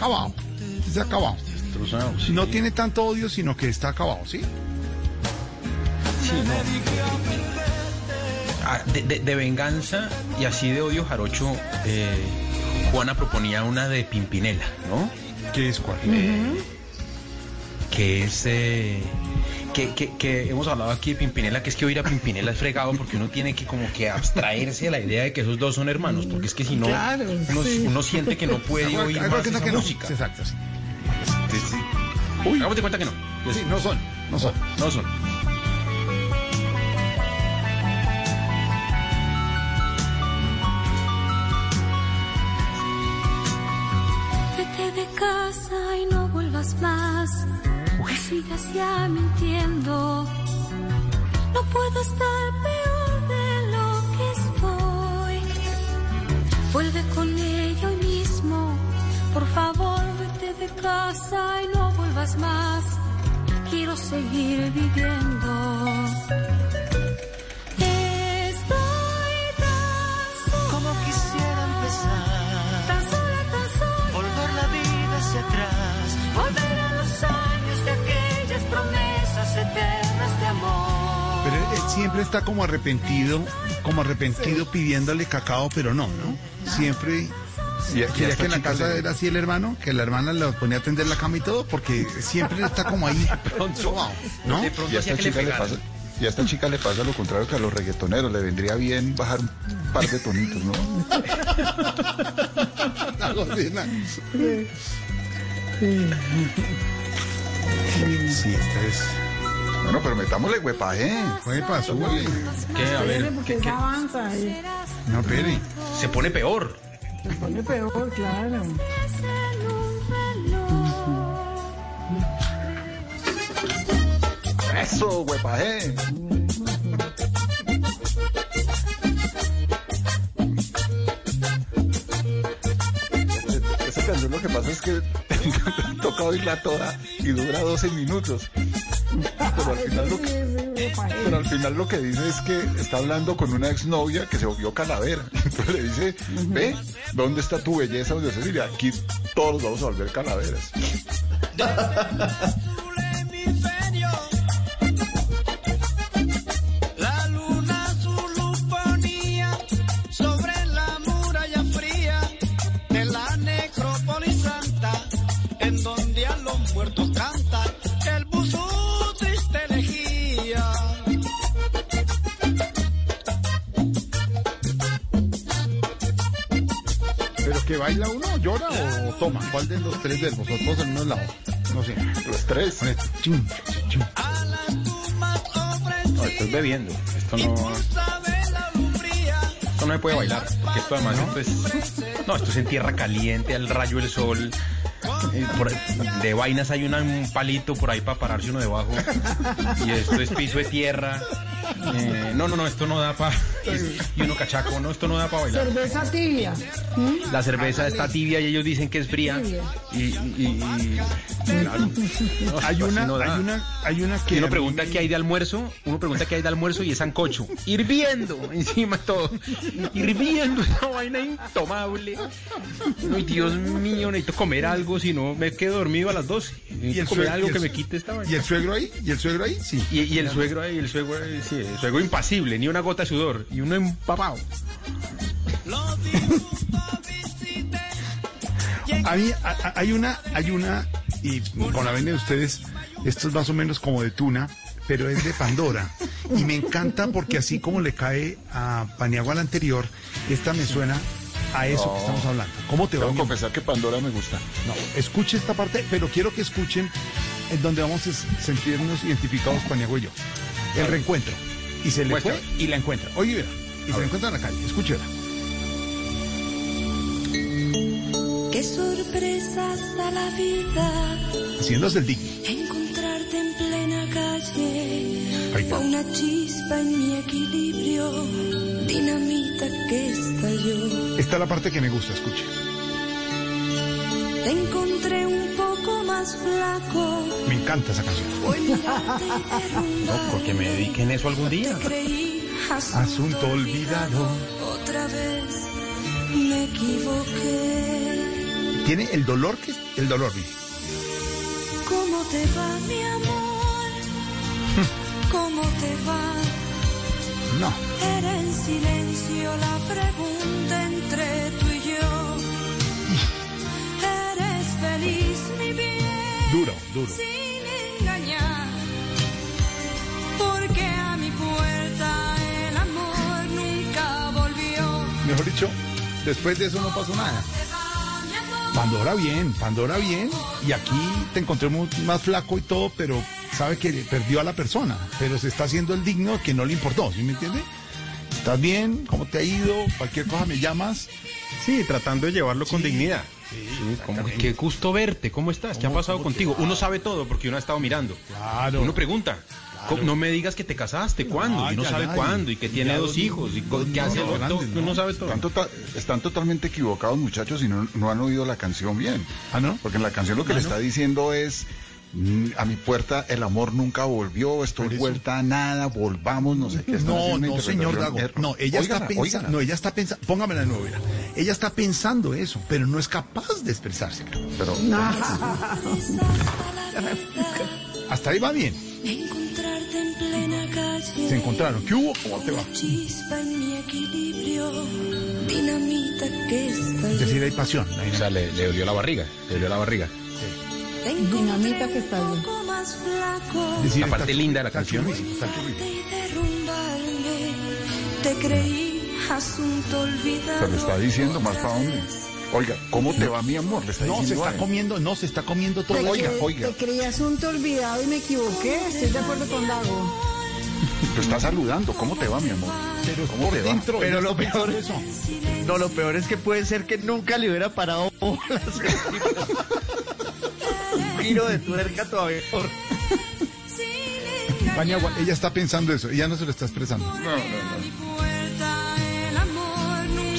está acabado. Está acabado. No tiene tanto odio, sino que está acabado, ¿sí? Ah, de, de- de venganza y así de odio jarocho, eh, Juana proponía una de Pimpinela, ¿no? ¿Qué es cuál? Que es... eh, que, que- que hemos hablado aquí de Pimpinela, que es que oír a Pimpinela es fregado porque uno tiene que como que abstraerse de la idea de que esos dos son hermanos, porque es que si no, Claro, uno, sí. uno siente que no puede oír más esa que no. música. Exacto, sí. Hagamos de cuenta que no. Sí, no son, no son. No son. Estoy tan sola, como quisiera empezar. Tan sola, tan sola. Volver la vida hacia atrás. Volver a los años de aquellas promesas eternas de amor. Pero siempre está como arrepentido, como arrepentido pidiéndole cacao, pero no, ¿no? Siempre. Y- esta que en la casa le- era así el hermano, que la hermana le ponía a atender la cama y todo, porque siempre está como ahí. [laughs] ¿No? Y a esta chica le pasa. Y a esta chica le pasa lo contrario que a los reggaetoneros, le vendría bien bajar un par de tonitos, ¿no? [laughs] La gordina. Sí, esta es. Bueno, pero metámosle huepaje. Huepa, sube. ¿Qué? A ver, avanza y No, Peri. se pone peor. Se pone peor, claro. Eso, huepaje. Esa canción lo que pasa es que [laughs] toca oírla toda y dura 12 minutos. Pero al final lo que, pero al final lo que dice es que está hablando con una exnovia que se volvió calavera. [laughs] Entonces le dice, ve, ¿dónde está tu belleza? Donde se dice, aquí todos vamos a volver calaveras. [laughs] baila uno, llora o toma? ¿Cuál de los tres verbos? ¿O todos en uno lado? No sé. Los tres. Con esto. Chum, chum. No, esto es bebiendo. Esto no, esto no se puede bailar. Porque esto además esto es. No, esto es en tierra caliente, al rayo del sol. Eh, por- de vainas hay una- un palito por ahí para pararse uno debajo. Y esto es piso de tierra. Eh, no, no, no, esto no da para. Y uno cachaco, no, esto no da para bailar. Cerveza tibia. ¿Mm? La cerveza está tibia y ellos dicen que es fría. Y, y- y- claro. No, Hay una, no hay una, hay una Y que. uno mí pregunta me- qué hay de almuerzo, uno pregunta qué hay de almuerzo y es sancocho, hirviendo encima de todo, hirviendo esa vaina intomable. Ay, Dios mío, necesito comer algo, si no me quedo dormido a las 12. Necesito comer suegro- algo y el que me quite esta vaina. ¿Y el suegro ahí? ¿Y el suegro ahí? Sí. Y, y el suegro ahí, el suegro ahí, sí, el suegro impasible, ni una gota de sudor, y uno empapado. A mí, a- a- hay una, hay una, y con la venia de ustedes, esto es más o menos como de tuna, pero es de Pandora. Y me encanta porque así como le cae a Paniagua la anterior, esta me suena a eso No. que estamos hablando. ¿Cómo te va? Tengo que mi amor? confesar que Pandora me gusta. No, escuche esta parte, pero quiero que escuchen en donde vamos a sentirnos identificados Paniagua y yo. El reencuentro. Y se le Muestra. fue y la encuentra. Oye, verá. Y se la encuentra en la calle. Escúchela. Qué sorpresas da la vida Haciéndose el digno. encontrarte en plena calle. Ahí Fue va. una chispa en mi equilibrio, dinamita que estalló. Esta es la parte que me gusta, escuche. Te encontré un poco más flaco. Me encanta esa canción. [laughs] Derrumbar. Porque me dediquen eso algún día. Creí Asunto olvidado. Otra vez me equivoqué. Tiene el dolor que el dolor, mire. ¿Cómo te va, mi amor? [laughs] ¿Cómo te va? No. Era en silencio la pregunta entre tú Duro. Sin engañar. Porque a mi puerta el amor nunca volvió. Mejor dicho, después de eso no pasó nada. Pandora bien, Pandora bien. Y aquí te encontré mu- más flaco y todo, pero sabe que perdió a la persona. Pero se está haciendo el digno que no le importó, ¿sí me entiende? ¿Estás bien? ¿Cómo te ha ido? Cualquier cosa me llamas. Sí, tratando de llevarlo con dignidad. Sí, como, qué gusto verte, ¿cómo estás? ¿Qué ha pasado contigo? Uno sabe todo porque uno ha estado mirando. Claro. Uno pregunta. "¿Cómo- No me digas que te casaste, ¿cuándo? Y uno ya sabe nadie. cuándo, y que tiene dos hijos, y no, hace no, el otro. grandes, ¿no? Uno sabe todo. Están, tota- están totalmente equivocados, muchachos, y no, no han oído la canción bien. ¿Ah, no? Porque en la canción lo que Ah, le ¿no? está diciendo es. "Mm, A mi puerta el amor nunca volvió, estoy vuelta a nada, volvamos, no sé qué. No, no, señor Dago. No, ella está pensando, no, ella está pensando, póngamela de nuevo, mira. Ella está pensando eso, pero no es capaz de expresarse. Pero hasta ahí va bien. Encontrarte en plena calle. Se encontraron. ¿Qué hubo? ¿Cómo te va? Chispa en mi equilibrio, dinamita que está Es decir, hay pasión. O sea, le, le dolió la barriga, le dolió la barriga. Dinamita que está bien. más flaco. Es decir, La parte está- linda de la canción. Te creí asunto olvidado. Se lo está diciendo más para dónde. Oiga, ¿cómo te va mi amor? Le está No, se está comiendo, no, se está comiendo todo. Te Oiga, oiga. Te creí asunto olvidado y me equivoqué. Estoy de acuerdo con Dago. Lo está saludando. ¿Cómo te va mi amor? Pero ¿Cómo por te va? Pero lo peor- eso. No, lo peor es que puede ser que nunca le hubiera parado bolas. [laughs] Giro de tuerca todavía. Paniagua, ella está pensando eso. Ella no se lo está expresando. No, no, no.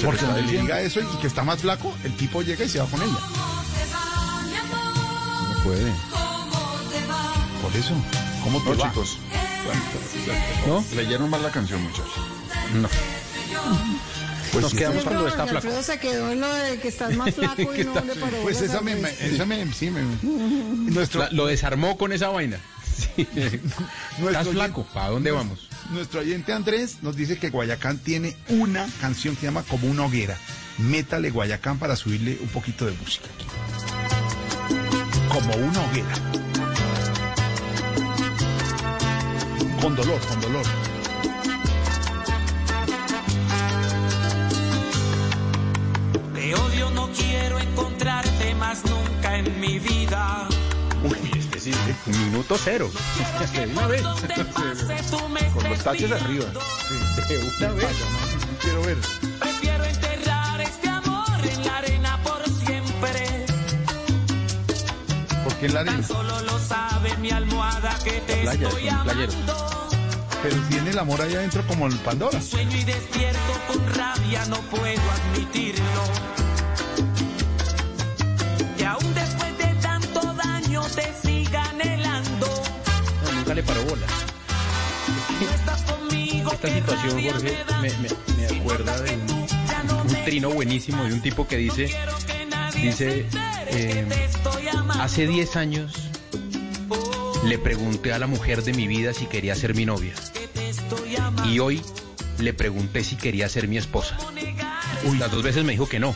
Porque cuando le diga eso y que está más flaco, el tipo llega y se va con ella. No puede. Por eso. ¿Cómo te No, va? chicos. ¿No? Leyeron mal la canción, muchachos. No. Pues Nos sí, quedamos cuando está flaco. Alfredo se quedó en lo de que estás más flaco y no [laughs] le paró Pues esa me, esa me, sí, me, [laughs] nuestro, La- lo desarmó con esa vaina. [laughs] Sí. Estás flaco. ¿Para dónde vamos? Nuestro oyente Andrés nos dice que Guayacán tiene una canción que se llama Como una hoguera. Métale Guayacán para subirle un poquito de música. Como una hoguera. Con dolor, con dolor. En mi vida. Uy, este sí, minuto cero. [laughs] De una vez. [laughs] Con los taches arriba. De una vez. Quiero ver. Prefiero enterrar este amor en la arena por siempre. ¿Por qué en la arena? Tan solo lo sabe mi almohada que te Playa, estoy amando. Pero tiene el amor ahí adentro como el Pandora. Sueño y despierto con rabia, no puedo admitirlo. Nunca le paró bola. No estás conmigo, Esta situación, Jorge, me me, me- acuerda de un, trino buenísimo de un tipo que dice, dice, eh, hace 10 años le pregunté a la mujer de mi vida si quería ser mi novia. Y hoy le pregunté si quería ser mi esposa. Las dos veces me dijo que no.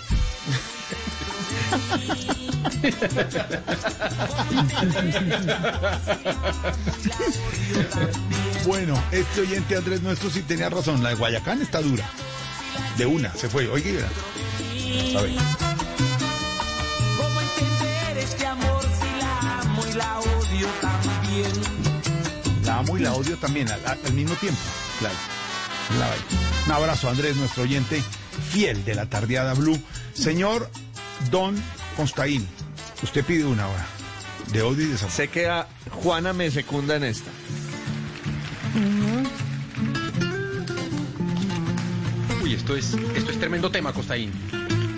Bueno, este oyente Andrés nuestro sí tenía razón. La de Guayacán está dura. De una, se fue. Ver. ¿Cómo entender este amor si la amo y la odio también? La amo y la odio también al, al mismo tiempo. Claro. La. Un abrazo, Andrés, nuestro oyente fiel de la tardeada Blue. Señor Don Constaín, usted pide una hora de odio y desamor. Sé que a Juana me secunda en esta. Uy, esto es, esto es tremendo tema, Costaín.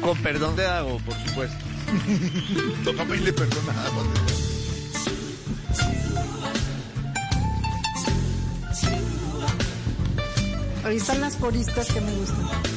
Con perdón de Dago, por supuesto. Toca pedirle perdón nada más. Ahí están las coristas que me gustan.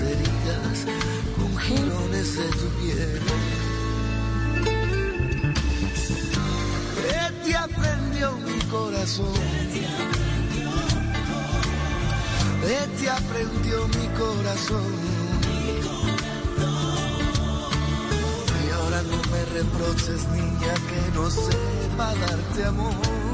heridas con jirones de tu piel. ¿Qué te aprendió mi corazón? ¿Qué te aprendió mi corazón? Y ahora no me reproches, niña, que no sepa darte amor.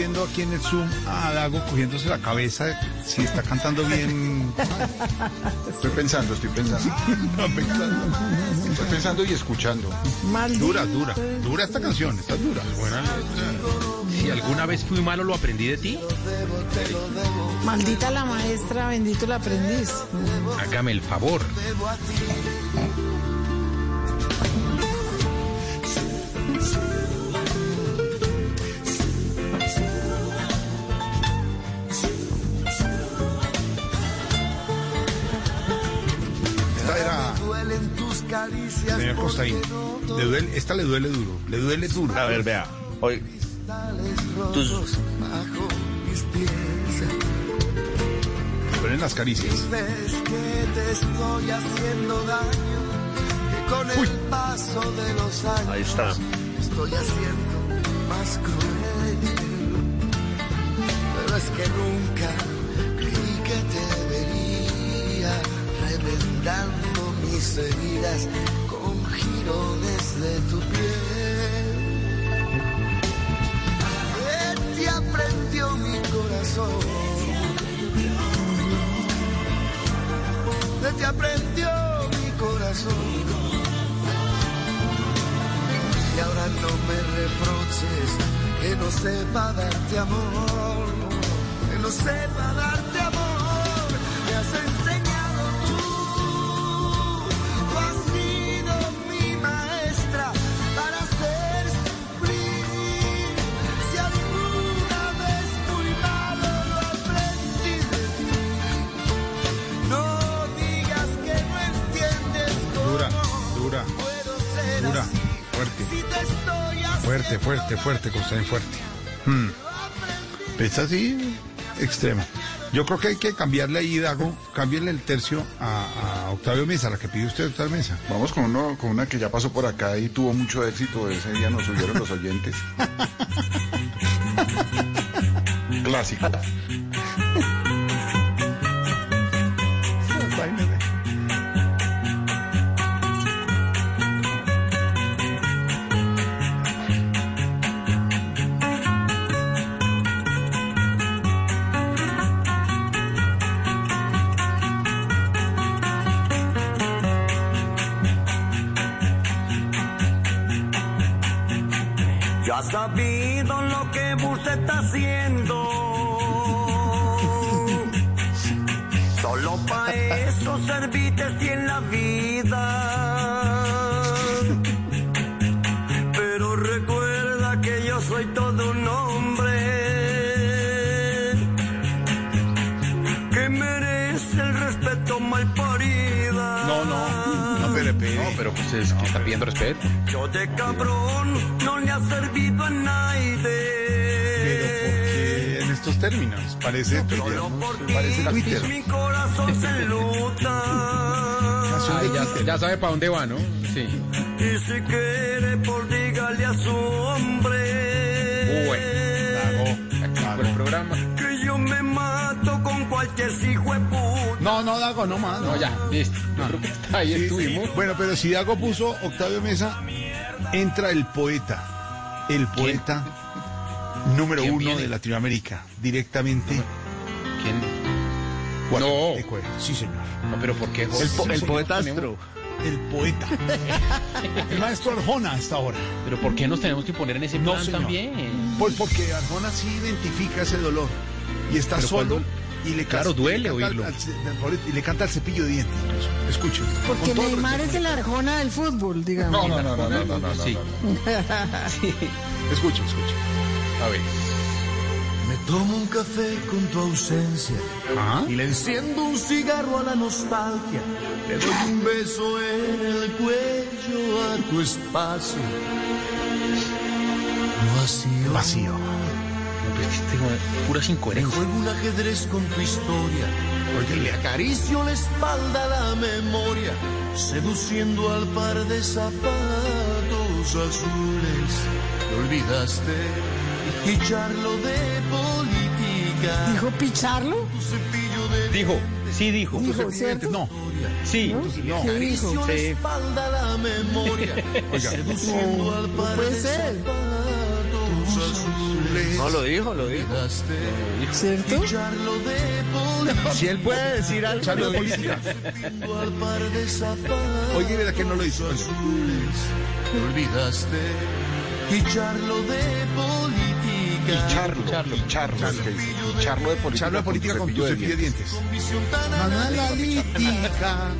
Viendo aquí en el Zoom a Dago cogiéndose la cabeza si está cantando bien. [laughs] Estoy pensando, estoy [laughs] pensando. Estoy pensando y escuchando. Dura, dura, dura esta canción, está dura. Buena letra. Si alguna vez fui malo, lo aprendí de ti. Maldita la maestra, bendito el aprendiz. Hágame el favor. Señor Costaín. Le duele, esta le duele duro, le duele duro. A ver, vea. Hoy, tus, Bajo mis pies. Duelen las caricias. Ves que te estoy haciendo daño. Que con el paso de los años. ahí está. estoy haciendo más cruel. Pero es que nunca creí que te vería remendando mis heridas con jirones de tu piel. ¿Qué te aprendió mi corazón? ¿Qué te aprendió mi corazón? Y ahora no me reproches que no sepa darte amor, que no sepa darte Fuerte, fuerte, fuerte, Costaín, fuerte. Hmm. Es así, extremo. Yo creo que hay que cambiarle ahí, Dago, cámbienle el tercio a, a Octavio Mesa, la que pidió usted, Octavio Mesa. Vamos con, uno, con una que ya pasó por acá y tuvo mucho éxito. Ese día nos subieron los oyentes. [laughs] Clásico. No, pero pues es que está pidiendo respeto. Yo de cabrón no le ha servido a nadie. Pero ¿por qué en estos términos? Parece Twitter. Parece Twitter. Mi corazón se luta. Ay, ya, ya sabe para dónde va, ¿no? Sí. Y si quiere, por dígale a su hombre. Bueno, por el programa. Que yo me mato con cualquier hijo de puta. No, no, Dago, no más. No, ya, listo. Yo creo que está ahí Sí, estuvimos. sí. Bueno, pero si Dago puso Octavio Mesa, entra el poeta. El poeta número ¿Quién uno viene? de Latinoamérica. Directamente. ¿Quién? Guadalupe No. Sí, señor. No, pero ¿por qué? El, po- el poetastro. El poeta. el maestro Arjona a esta hora. Pero ¿por qué nos tenemos que poner en ese No, plan señor. también? Pues porque Arjona sí identifica ese dolor. Y está Pero solo. cuando- Y le Claro, duele le al- oírlo. al y le canta al cepillo de dientes. incluso. Escuchen. Porque Neymar es el arjona del fútbol, digamos. No, no, no, no, no, no, no, Sí. Escuchen, [laughs] escuchen. A ver. Me tomo un café con tu ausencia ¿Ah? y le enciendo un cigarro a la nostalgia. Te doy un beso en el cuello a tu espacio. Vacío. Vacío. Puras incoherencias. juego un ajedrez con tu historia. Y le acaricio la espalda a la memoria, seduciendo al par de zapatos azules. Te olvidaste picharlo de política. ¿Dijo picharlo? Dijo, sí dijo. Dijo, ¿cierto? No. Sí. No. ¿Qué dijo? acaricio la Sí. espalda a la memoria, [laughs] Oiga. seduciendo al par de ser. zapatos azules. No, lo dijo, lo dijo. ¿Cierto? Si él puede decir algo, Charlo lo de política. Oye, mira que no lo hizo. Me olvidaste y charlo de política. Y charlo, y charlo, es que dice, y charlo de política. Charlo de política con tu cepillo de dientes. Analítica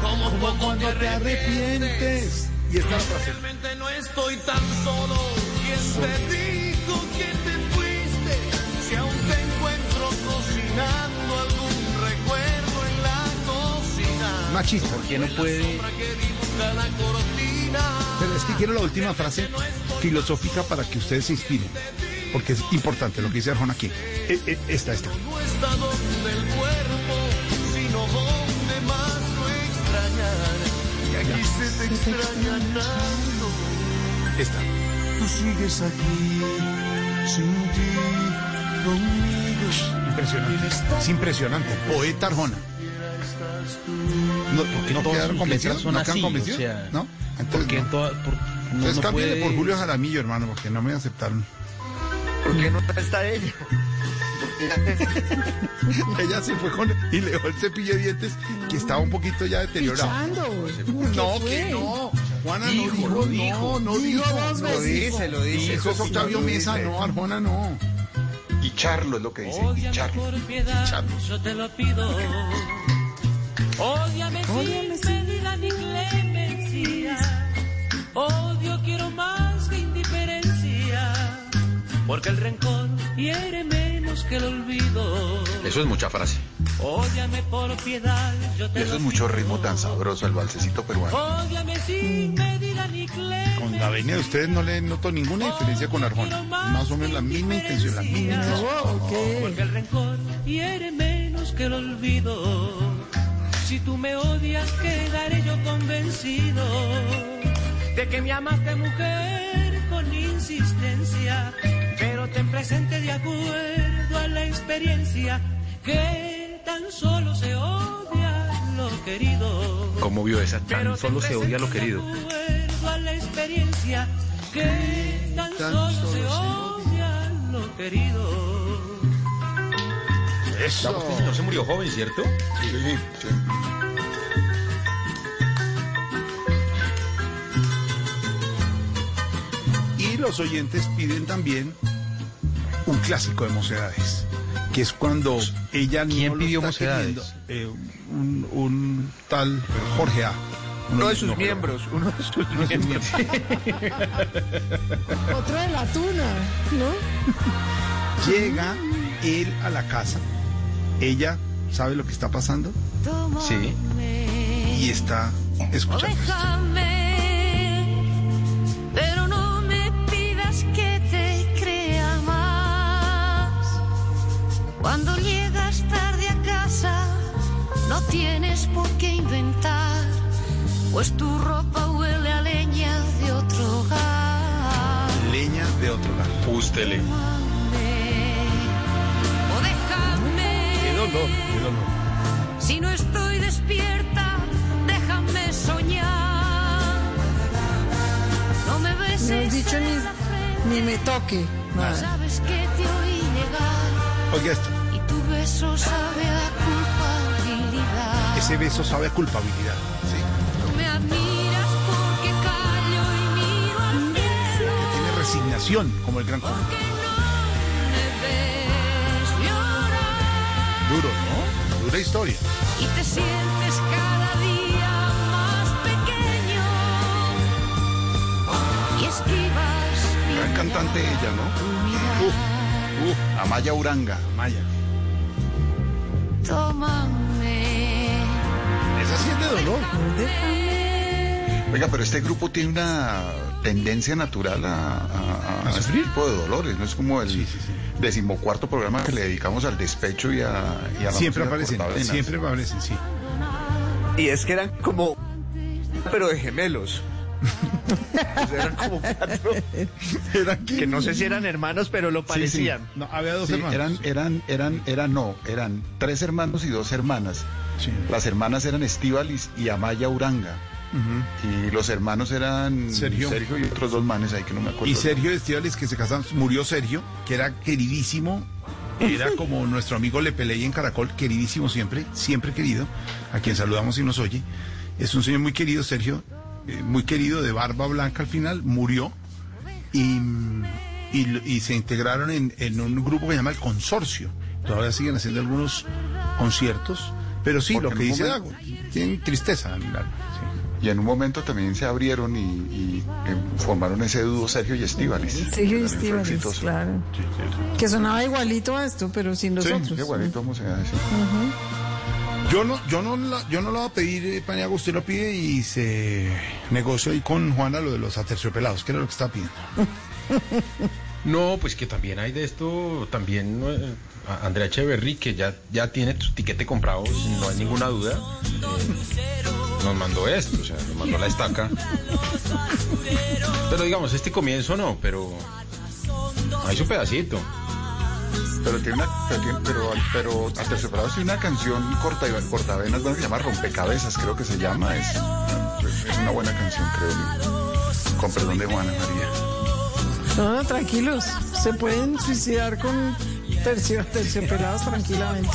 como cuando te arrepientes. Y esta es la frase. Realmente no estoy tan solo. ¿Quién te dijo que Machista. ¿Por qué no puede? Pero es que quiero la última frase filosófica para que ustedes se inspiren. Porque es importante lo que dice Arjona aquí. Eh, eh, Esta, esta. No está donde el cuerpo, sino donde más lo extrañar. Y aquí se te extraña tanto. Esta. Tú sigues aquí, sin ti, conmigo. Impresionante. Es impresionante. Poeta Arjona. No, ¿Por qué no todas quedaron sus convencidos? letras son ¿No así, convencidos? o sea, ¿No? Porque en no. toda- por- no- Entonces no cámbiale puede- por Julio Jaramillo, hermano, porque no me aceptaron. ¿Por qué no está ella? [laughs] Ella se fue con y le dejó el cepillo de dientes que estaba un poquito ya deteriorado. No, que no. Juana no Dijo, dijo, lo dijo. no, no dijo. Lo dice, lo dice. Eso es Octavio lo Mesa, dice. no, Arjona no. Y charlo es lo que dice, y charlo. por piedad, Charlo. yo te lo pido. Ódiame sin medida ni clemencia. Odio quiero más que indiferencia. Porque el rencor hiere menos que el olvido. Eso es mucha frase. Ódiame por piedad, yo Y te eso es mucho ritmo tan sabroso, el balsecito peruano. Ódiame sin medida ni clemencia. Con la venia de ustedes no le noto ninguna diferencia con Arjona. Más o menos la misma intención, la misma intención. Porque el rencor hiere menos que el olvido. Si tú me odias, quedaré yo convencido de que me amaste mujer con insistencia. Pero ten presente de acuerdo a la experiencia que tan solo se odia lo querido. ¿Cómo vio esa? Pero Tan solo se odia lo querido. de acuerdo a la experiencia que tan solo se odia lo querido. Eso. Señor se murió joven, ¿cierto? Sí, sí. Y los oyentes piden también un clásico de Mocedades, que es cuando ella no ¿Quién lo pidió está Mocedades? eh, un, un tal Jorge A. Uno de sus no, miembros, uno de sus [laughs] uno de sus miembros. Otro de la tuna, ¿no? Llega él a la casa, ella sabe lo que está pasando Sí. y está escuchando. Déjame, pero no me pidas que te crea más. Cuando llegas tarde a casa, no tienes por qué inventar, pues tu ropa huele a leña de otro hogar. Leña de otro lado. Ústele. Dolor, qué dolor. Si no estoy despierta, déjame soñar. No me No beses has dicho en ni, la frente. ni me toque. Nada. Sabes que te oí llegar Oiga esto, y tu beso sabe a culpabilidad. ese beso sabe a culpabilidad. Sí. No me admiras porque callo y miro al cielo. Que tiene resignación, como el gran. Porque Duro, ¿no? Dura historia. y te sientes cada día más pequeño y esquivas Gran cantante ella, ¿no? Uh, uh, Amaya Uranga. Maya. Tómame. Esa sí es de dolor. Oiga, pero este grupo tiene una tendencia natural a, a- a- a este tipo de dolores, ¿no? Es como el decimocuarto programa que le dedicamos al despecho y a, y a la Siempre aparecen, siempre aparecen, sí. Y es que eran como, pero de gemelos. Eran como cuatro. [laughs] Que no sé si eran hermanos, pero lo Sí, sí. parecían. No, había dos Sí, hermanos. eran, eran, eran, eran, no, eran tres hermanos y dos hermanas. Sí. Las hermanas eran Estivalis y Amaya Uranga. Y los hermanos eran Sergio. y otros dos manes ahí que no me acuerdo. Y Sergio Estivales, que se casaron, murió Sergio, que era queridísimo, era [laughs] como nuestro amigo Lepeley en Caracol, queridísimo siempre, siempre querido, a quien saludamos y nos oye. Es un señor muy querido, Sergio, eh, muy querido, de barba blanca al final, murió y, y- y se integraron en, en un grupo que se llama El Consorcio. Todavía siguen haciendo algunos conciertos, pero sí, Porque lo que dice Dago, tienen tristeza. en el alma, sí. Y en un momento también se abrieron y, y, eh, formaron ese dúo Sergio y Estíbales. Sergio y exitoso. claro. Que sonaba igualito a esto, pero sin los Sí, otros. igualito vamos a decir. Yo no, yo no la, yo no la voy a pedir, eh, Paniagua, usted lo pide y se negoció ahí con Juana lo de los aterciopelados, que era lo que está pidiendo. [laughs] No, pues que también hay de esto, también eh, Andrea Echeverry, que ya, ya tiene su tiquete comprado, no hay ninguna duda. eh, nos mandó esto, o sea, nos mandó la estaca. Pero digamos, este comienzo no, pero hay su pedacito. Pero tiene una, pero, pero, pero tiene una canción corta, cortavenas, bueno, se llama Rompecabezas, creo que se llama. Es, es una buena canción, creo yo. Con perdón de Juana María. No, no, tranquilos. Se pueden suicidar con tercio, terciopelados tranquilamente.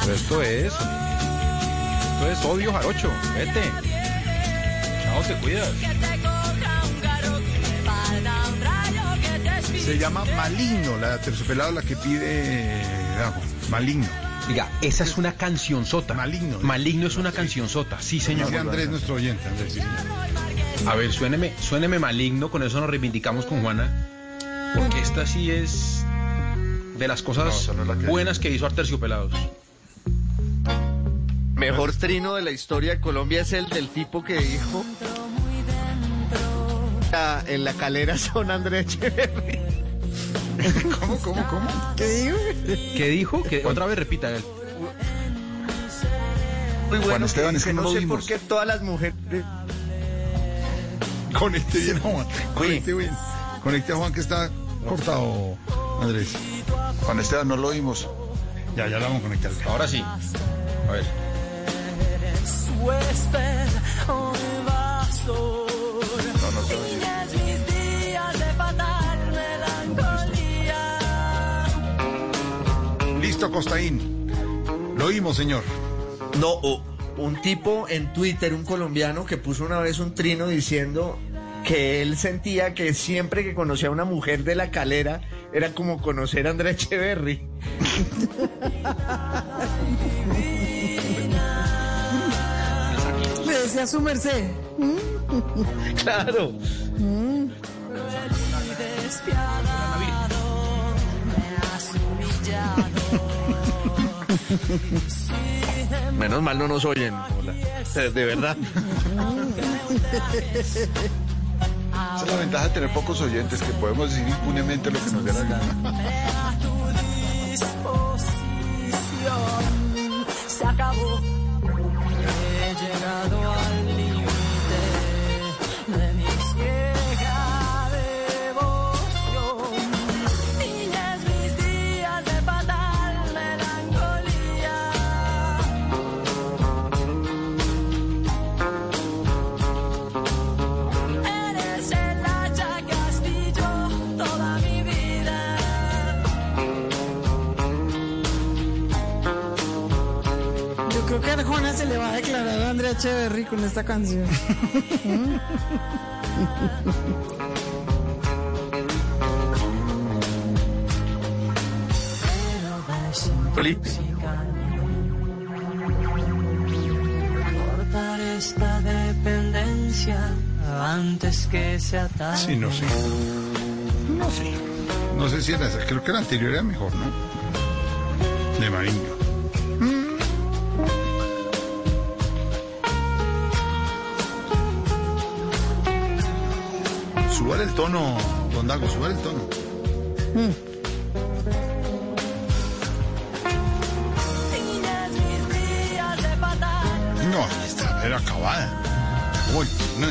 Pero esto es, esto es odio jarocho, vete. Chao, te cuidas. Se llama Maligno, la de aterciopelado, la que pide Dago. Maligno. Diga, esa es una canción sota. Maligno. Maligno es una canción sota, sí señor. Dice Andrés, nuestro oyente, Andrés. sí, señor. A ver, suéneme, suéneme maligno, con eso nos reivindicamos con Juana. Porque esta sí es de las cosas buenas que hizo Arterciopelados. Mejor trino de la historia de Colombia es el del tipo que dijo "Ah, en la calera son Andrés Echeverry. [laughs] ¿Cómo, cómo, cómo? ¿Qué digo? ¿Qué dijo? Que otra vez repita él. Muy Juan bueno, Esteban, que es que dice, no sé vimos. por qué todas las mujeres... Conecte bien a Juan. Conecte bien. Conecte a Juan que está cortado, Andrés. Juan Esteban, no lo oímos. Ya, ya lo vamos a conectar. Ahora sí. A ver. No, no se oye. Listo, Costaín. Lo oímos, señor. No, un tipo en Twitter, un colombiano, que puso una vez un trino diciendo que él sentía que siempre que conocía a una mujer de la calera era como conocer a Andrés Echeverry. Le decía a su merced. Claro. Mm. Menos mal no nos oyen. hola. De verdad. [laughs] La ventaja de tener pocos oyentes, que podemos decir impunemente lo que nos dé la gana. se acabó. Echeverry con esta canción. Mm. Cortar esta dependencia antes que sea tarde. Sí, no sé. No sé. No sé si era esa. Creo que la anterior era mejor, ¿no? De Mariño. El tono, don Dago, súbale el tono. Fatal. No, esta era acabada. Uy, no.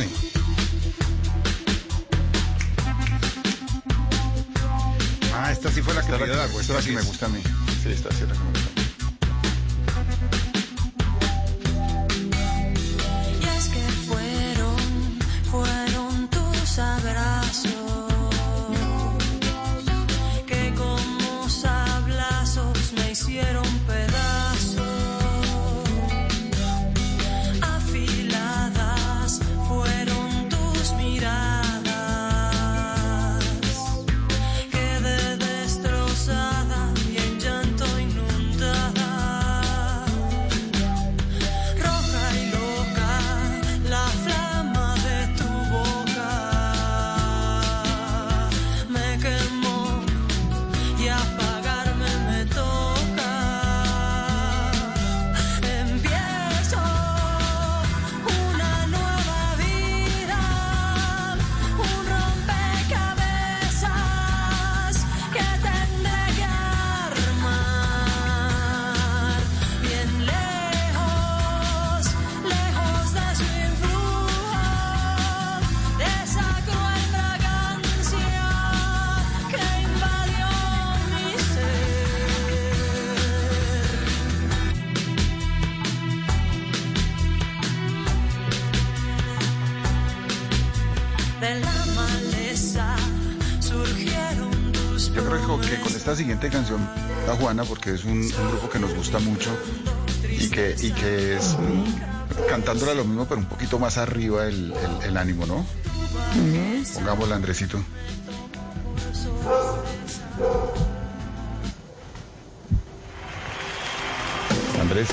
Ah, esta sí fue la que Esta Dago. que, esta sí me gusta a mí. Sí, esta sí es la que me gusta. Siguiente canción, la Juana, porque es un, un grupo que nos gusta mucho y que, y que es mm, cantándola lo mismo, pero un poquito más arriba el, el- el ánimo, ¿no? Pongámosla, Andresito. Andrés.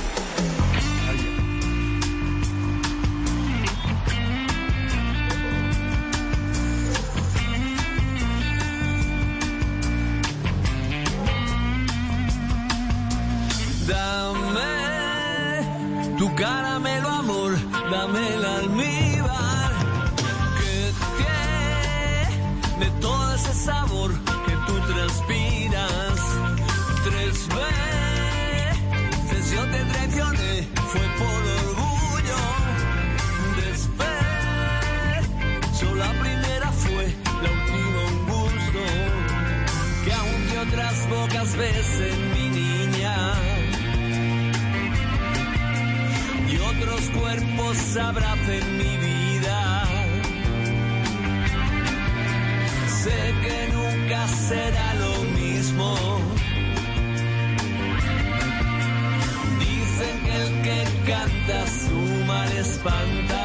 Ese sabor que tú transpiras. Tres veces yo te traicioné, fue por orgullo. Despecho, la primera fue la última un gusto que aunque otras pocas veces mi niña y otros cuerpos abracen será lo mismo. Dicen que el que canta su mal espanta.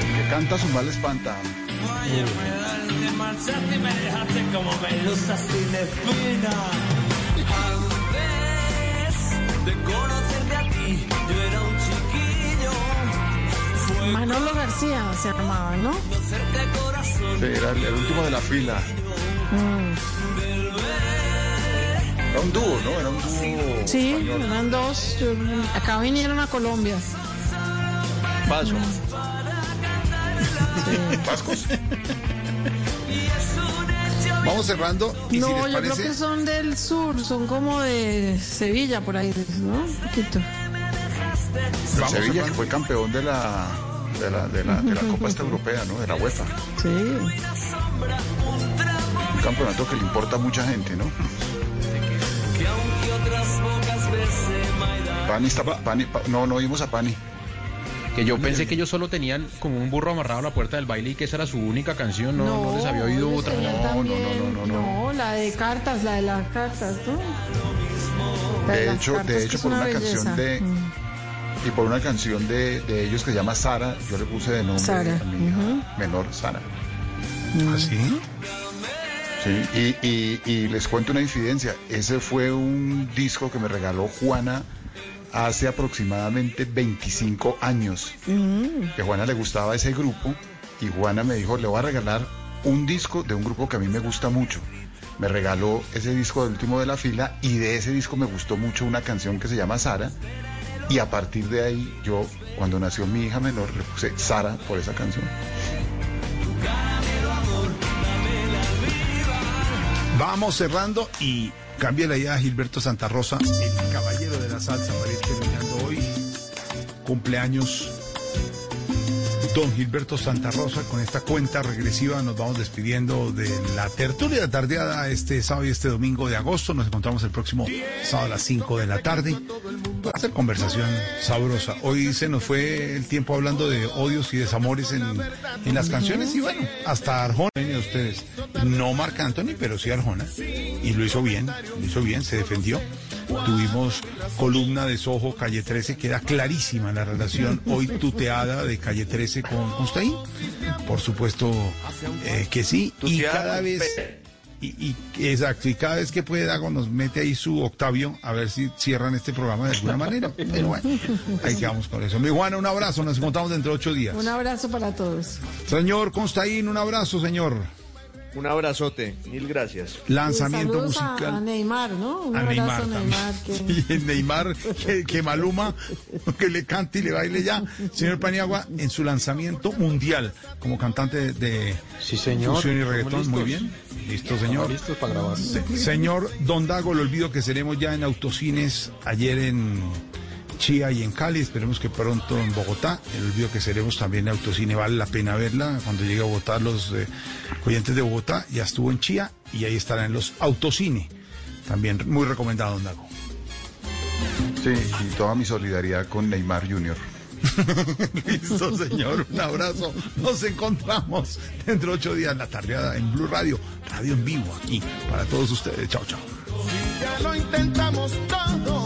El que canta su mal espanta. Te marchaste y me dejaste como melusa sin espina. Antes de conocerte a ti, yo era un chiquillo. Fue Manolo García se llamaba, ¿no? conocerte corazón. Sí, era el, el último de la fila. Era un dúo, ¿no? Era un dúo. Sí, español. eran dos. yo- acá vinieron a Colombia. Paso. [laughs] ¿Vascos? Vamos cerrando. Y si No, les yo creo que son del sur, son como de Sevilla por ahí, ¿no? Un poquito. Vamos Sevilla, cerrando. que fue campeón de la, de la, de la, de la [laughs] Copa esta Europea, ¿no? De la UEFA. Sí. Campeonato que le importa a mucha gente, ¿no? Que aunque otras pocas veces me da Pani está, Pani, Pa- no, no oímos a Pani. Que yo pensé que ellos solo tenían como un burro amarrado a la puerta del baile y que esa era su única canción, no, no, les había oído otra. No, no, no, no, no, no. la de cartas, la de las cartas, ¿no? La De hecho, cartas, de hecho por una canción de Mm. y por una canción de, de ellos que se llama Sara, yo le puse de nombre Sara, a mi hija menor Sara. ¿Ah, sí? Y, y- y les cuento una infidencia. Ese fue un disco que me regaló Juana hace aproximadamente 25 años. Mm. Que a Juana le gustaba ese grupo y Juana me dijo, le voy a regalar un disco de un grupo que a mí me gusta mucho. Me regaló ese disco del último de la fila y de ese disco me gustó mucho una canción que se llama Sara. Y a partir de ahí, yo, cuando nació mi hija menor, le puse Sara por esa canción. Vamos cerrando y cambia la idea a Gilberto Santa Rosa, el caballero de la salsa, para ir terminando hoy. Cumpleaños. Don Gilberto Santa Rosa, con esta cuenta regresiva nos vamos despidiendo de la tertulia de tardeada este sábado y este domingo de agosto. Nos encontramos el próximo sábado a las 5 de la tarde para hacer conversación sabrosa. Hoy se nos fue el tiempo hablando de odios y desamores en, en las canciones y bueno, hasta Arjona, ustedes, no Marc Anthony, pero sí Arjona. Y lo hizo bien, lo hizo bien, se defendió. Tuvimos columna de Soho, Calle 13, queda clarísima la relación hoy tuteada de Calle 13 con Constaín. Por supuesto eh, que sí. Y cada vez... Y, y- exacto, y cada vez que puede Dago nos mete ahí su Octavio a ver si cierran este programa de alguna manera. [laughs] Pero bueno, ahí quedamos con eso. Mi Juana, un abrazo, nos encontramos dentro de ocho días. Un abrazo para todos. Señor Constaín, un abrazo, señor. Un abrazote, mil gracias. Lanzamiento musical. A, Neymar, ¿no? Un a abrazo Neymar a. Neymar. Que... [laughs] Y el Neymar, que, que Maluma, [laughs] que le cante y le baile ya. Señor Paniagua, en su lanzamiento mundial como cantante de Sí, señor. fusión y reggaetón. Muy bien. Listo, señor. Listos para grabar. Se- señor Don Dago, le olvido que seremos ya en autocines ayer en Chía y en Cali. Esperemos que pronto en Bogotá. El olvido que seremos también en autocine. Vale la pena verla cuando llegue a Bogotá. Los eh, oyentes de Bogotá ya estuvo en Chía y ahí estará en los autocine. También muy recomendado, Don Dago. Sí, y toda mi solidaridad con Neymar Jr. [laughs] Listo, señor. Un abrazo. Nos encontramos dentro de ocho días en la tardeada en Blue Radio. Radio en vivo aquí para todos ustedes. Chao, chao. Ya lo intentamos todo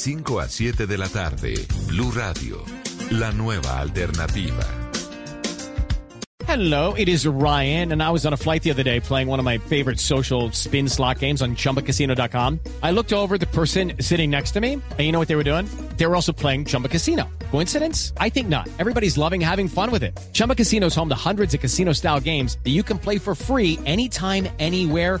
5 a 7 de la tarde, Blue Radio, la nueva alternativa. Hello, it is Ryan, and I was on a flight the other day playing one of my favorite social spin slot games on chumbacasino.com. I looked over the person sitting next to me, and you know what they were doing? They were also playing Chumba Casino. Coincidence? I think not. Everybody's loving having fun with it. Chumba Casino is home to hundreds of casino style games that you can play for free anytime, anywhere,